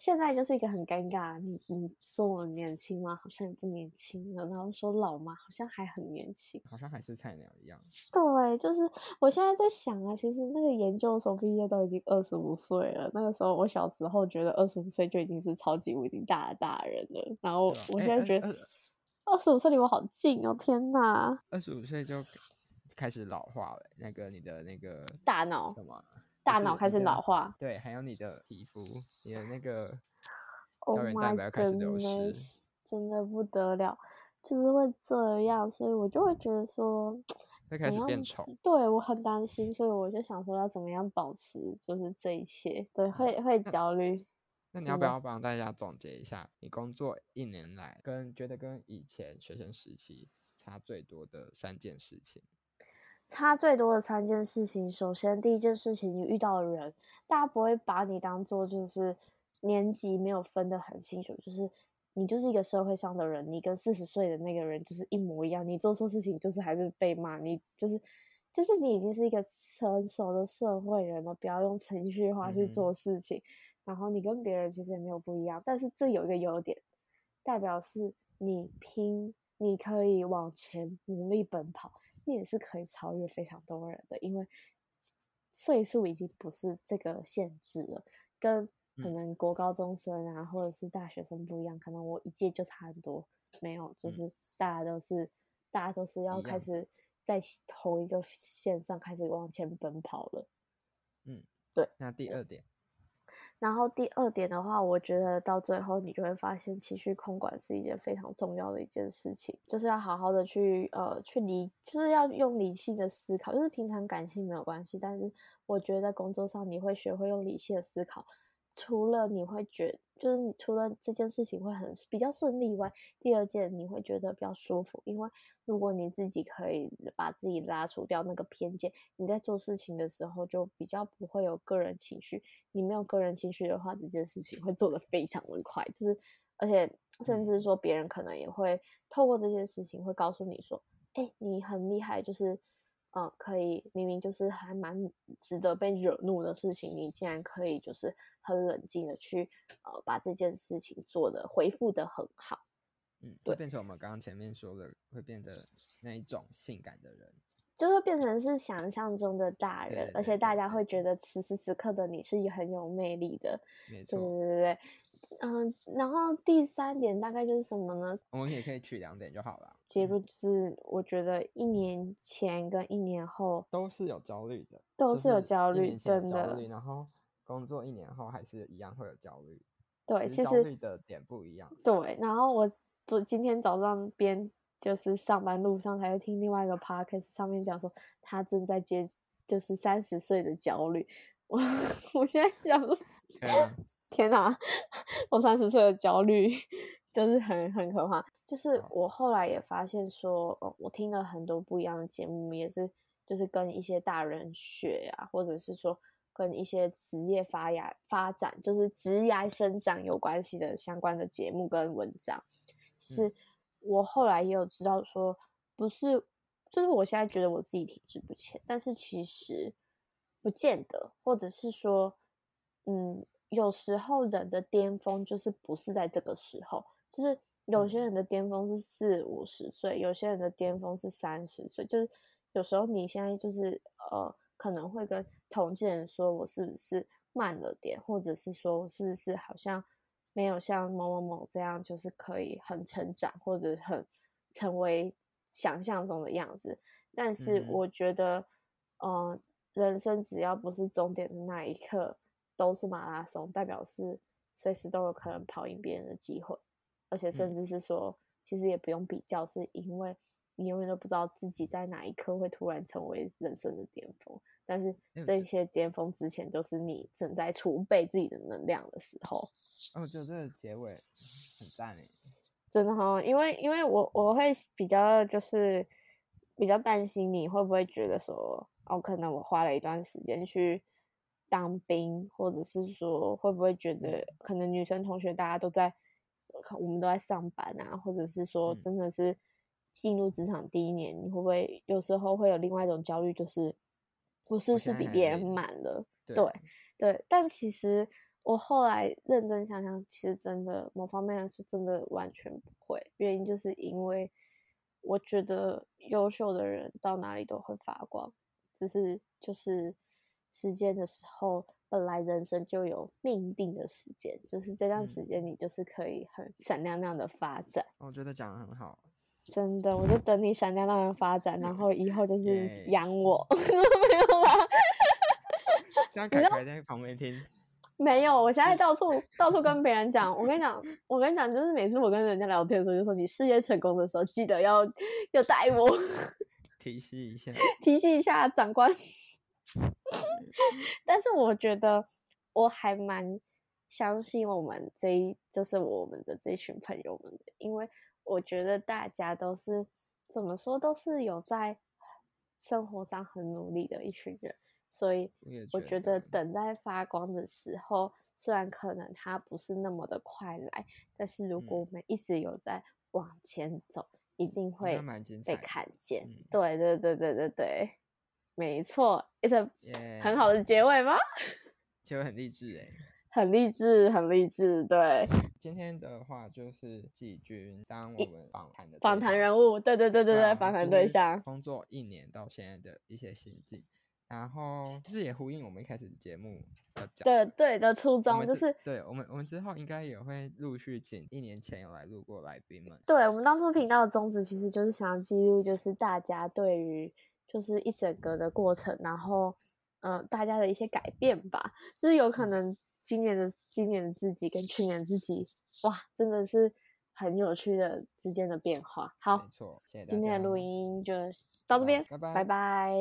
现在就是一个很尴尬，你你说我年轻吗？好像也不年轻了，然后说老吗？好像还很年轻。好像还是菜鸟一样。对，就是我现在在想啊，其实那个研究所毕业都已经二十五岁了，那个时候我小时候觉得二十五岁就已经是超级无敌大的大人了，然后我现在觉得二二十五岁离我好近哦，天哪！二十五岁就开始老化了，那个你的那个大脑什么啊大脑开始老化对，还有你的皮肤，你的那个 Oh 胶原蛋白要开始流失。goodness，真的不得了，就是会这样，所以我就会觉得说，(tsk) 会开始变丑。对我很担心，所以我就想说要怎么样保持就是这一切，对，会会焦虑。那你要不要帮大家总结一下，你工作一年来跟觉得跟以前学生时期差最多的三件事情？差最多的三件事情，首先第一件事情，你遇到的人，大家不会把你当做就是年纪没有分得很清楚，就是你就是一个社会上的人，你跟四十岁的那个人就是一模一样，你做错事情就是还是被骂，你就是就是你已经是一个成熟的社会人了，不要用程序化去做事情，然后你跟别人其实也没有不一样，但是这有一个优点，代表是你拼，你可以往前努力奔跑。你也是可以超越非常多人的，因为岁数已经不是这个限制了，跟可嗯。能国高中生啊，或者是大学生不一样，可能我一届就差很多，没有，就嗯。是大家都是、大家都是要开始在同一个线上开始往前奔跑了。嗯，对那第二点，然后第二点的话，我觉得到最后你就会发现，情绪控管是一件非常重要的一件事情，就是要好好的去呃去理，就是要用理性的思考。就是平常感性没有关系，但是我觉得在工作上你会学会用理性的思考，除了你会觉就是你除了这件事情会很比较顺利以外，第二件你会觉得比较舒服，因为如果你自己可以把自己拉除掉那个偏见，你在做事情的时候就比较不会有个人情绪。你没有个人情绪的话，这件事情会做得非常的快，就是而且甚至说别人可能也会透过这件事情会告诉你说，哎，你很厉害，就是。嗯，可以，明明就是还蛮值得被惹怒的事情，你竟然可以就是很冷静的去呃把这件事情做的回复的很好，嗯，对会变成我们刚刚前面说的，会变得那一种性感的人。就会变成是想象中的大人，对而且大家会觉得此时此刻的你是很有魅力的。没错，对对对，嗯，然后第三点大概就是什么呢？我们也可以取两点就好了。结论就是，我觉得一年前跟一年后都是有焦虑的，都是有焦虑真的，然后工作一年后还是一样会有焦虑，对，其实焦虑的点不一样。对，然后我昨今天早上边就是上班路上，还在听另外一个 podcast 上面讲说，他正在接就是三十岁的焦虑。我我现在想说，天哪，我三十岁的焦虑就是很很可怕。就是我后来也发现说，哦，我听了很多不一样的节目，也是就是跟一些大人学啊，或者是说跟一些职业发芽发展，就是职业生长有关系的相关的节目跟文章。是我后来也有知道说，不是，就是我现在觉得我自己体质不浅，但是其实不见得，或者是说，嗯，有时候人的巅峰就是不是在这个时候，就是有些人的巅峰是四五十岁，有些人的巅峰是三十岁，就是有时候你现在就是呃，可能会跟同届人说我是不是慢了点，或者是说我是不是好像没有像某某某这样，就是可以很成长或者很成为想象中的样子。但是我觉得，嗯、人生只要不是终点的那一刻，都是马拉松，代表是随时都有可能跑赢别人的机会，而且甚至是说，其实也不用比较，是因为你永远都不知道自己在哪一刻会突然成为人生的巅峰。但是这些巅峰之前，就是你正在储备自己的能量的时候。哦，我觉得这个结尾很赞诶。真的哈，因为因为我我会比较就是比较担心你会不会觉得说，哦，可能我花了一段时间去当兵，或者是说会不会觉得可能女生同学大家都在，可我们都在上班啊，或者是说嗯真的是进入职场第一年，你会不会有时候会有另外一种焦虑，就是我是不是比别人没慢了？对对对，但其实我后来认真想想，其实真的某方面来说，真的完全不会。原因就是因为我觉得优秀的人到哪里都会发光，只是就是时间的时候，本来人生就有命定的时间，就是这段时嗯间你就是可以很闪亮亮的发展。我觉得讲的很好。真的，我就等你闪亮亮的发展，然后以后就是耶养我，(laughs) 没有啦。现在凯凯在旁边听，没有，我现在到处 (laughs) 到处跟别人讲。我跟你讲，我跟你讲，就是每次我跟人家聊天的时候，就说你事业成功的时候，记得要要带我提示一下。(laughs) 提醒一下长官。(laughs) 但是我觉得我还蛮相信我们这一，就是我们的这群朋友们的，因为我觉得大家都是怎么说，都是有在生活上很努力的一群人，所以我觉觉得等待发光的时候，虽然可能它不是那么的快来，但是如果嗯。我们一直有在往前走，一定会被看见。嗯。对对对对对对，没错，it's a 耶，很好的结尾吗？(laughs) 结尾很励志哎。(laughs) 很励志，很励志。对，今天的话就是季军当我们访谈的访谈人物，对对对对对，啊访谈对象。工作一年到现在的一些心境，然后就是也呼应我们一开始节目要讲的对的初衷就是，对我们我们之后应该也会陆续请一年前有来录过来宾们，对我们当初频道的宗旨其实就是想要记录，就是大家对于就是一整个的过程，然后呃大家的一些改变吧，就是有可能今年的今年的自己跟去年的自己，哇，真的是很有趣的之间的变化。好没，错，谢谢。今天的录音就到这边，拜拜拜拜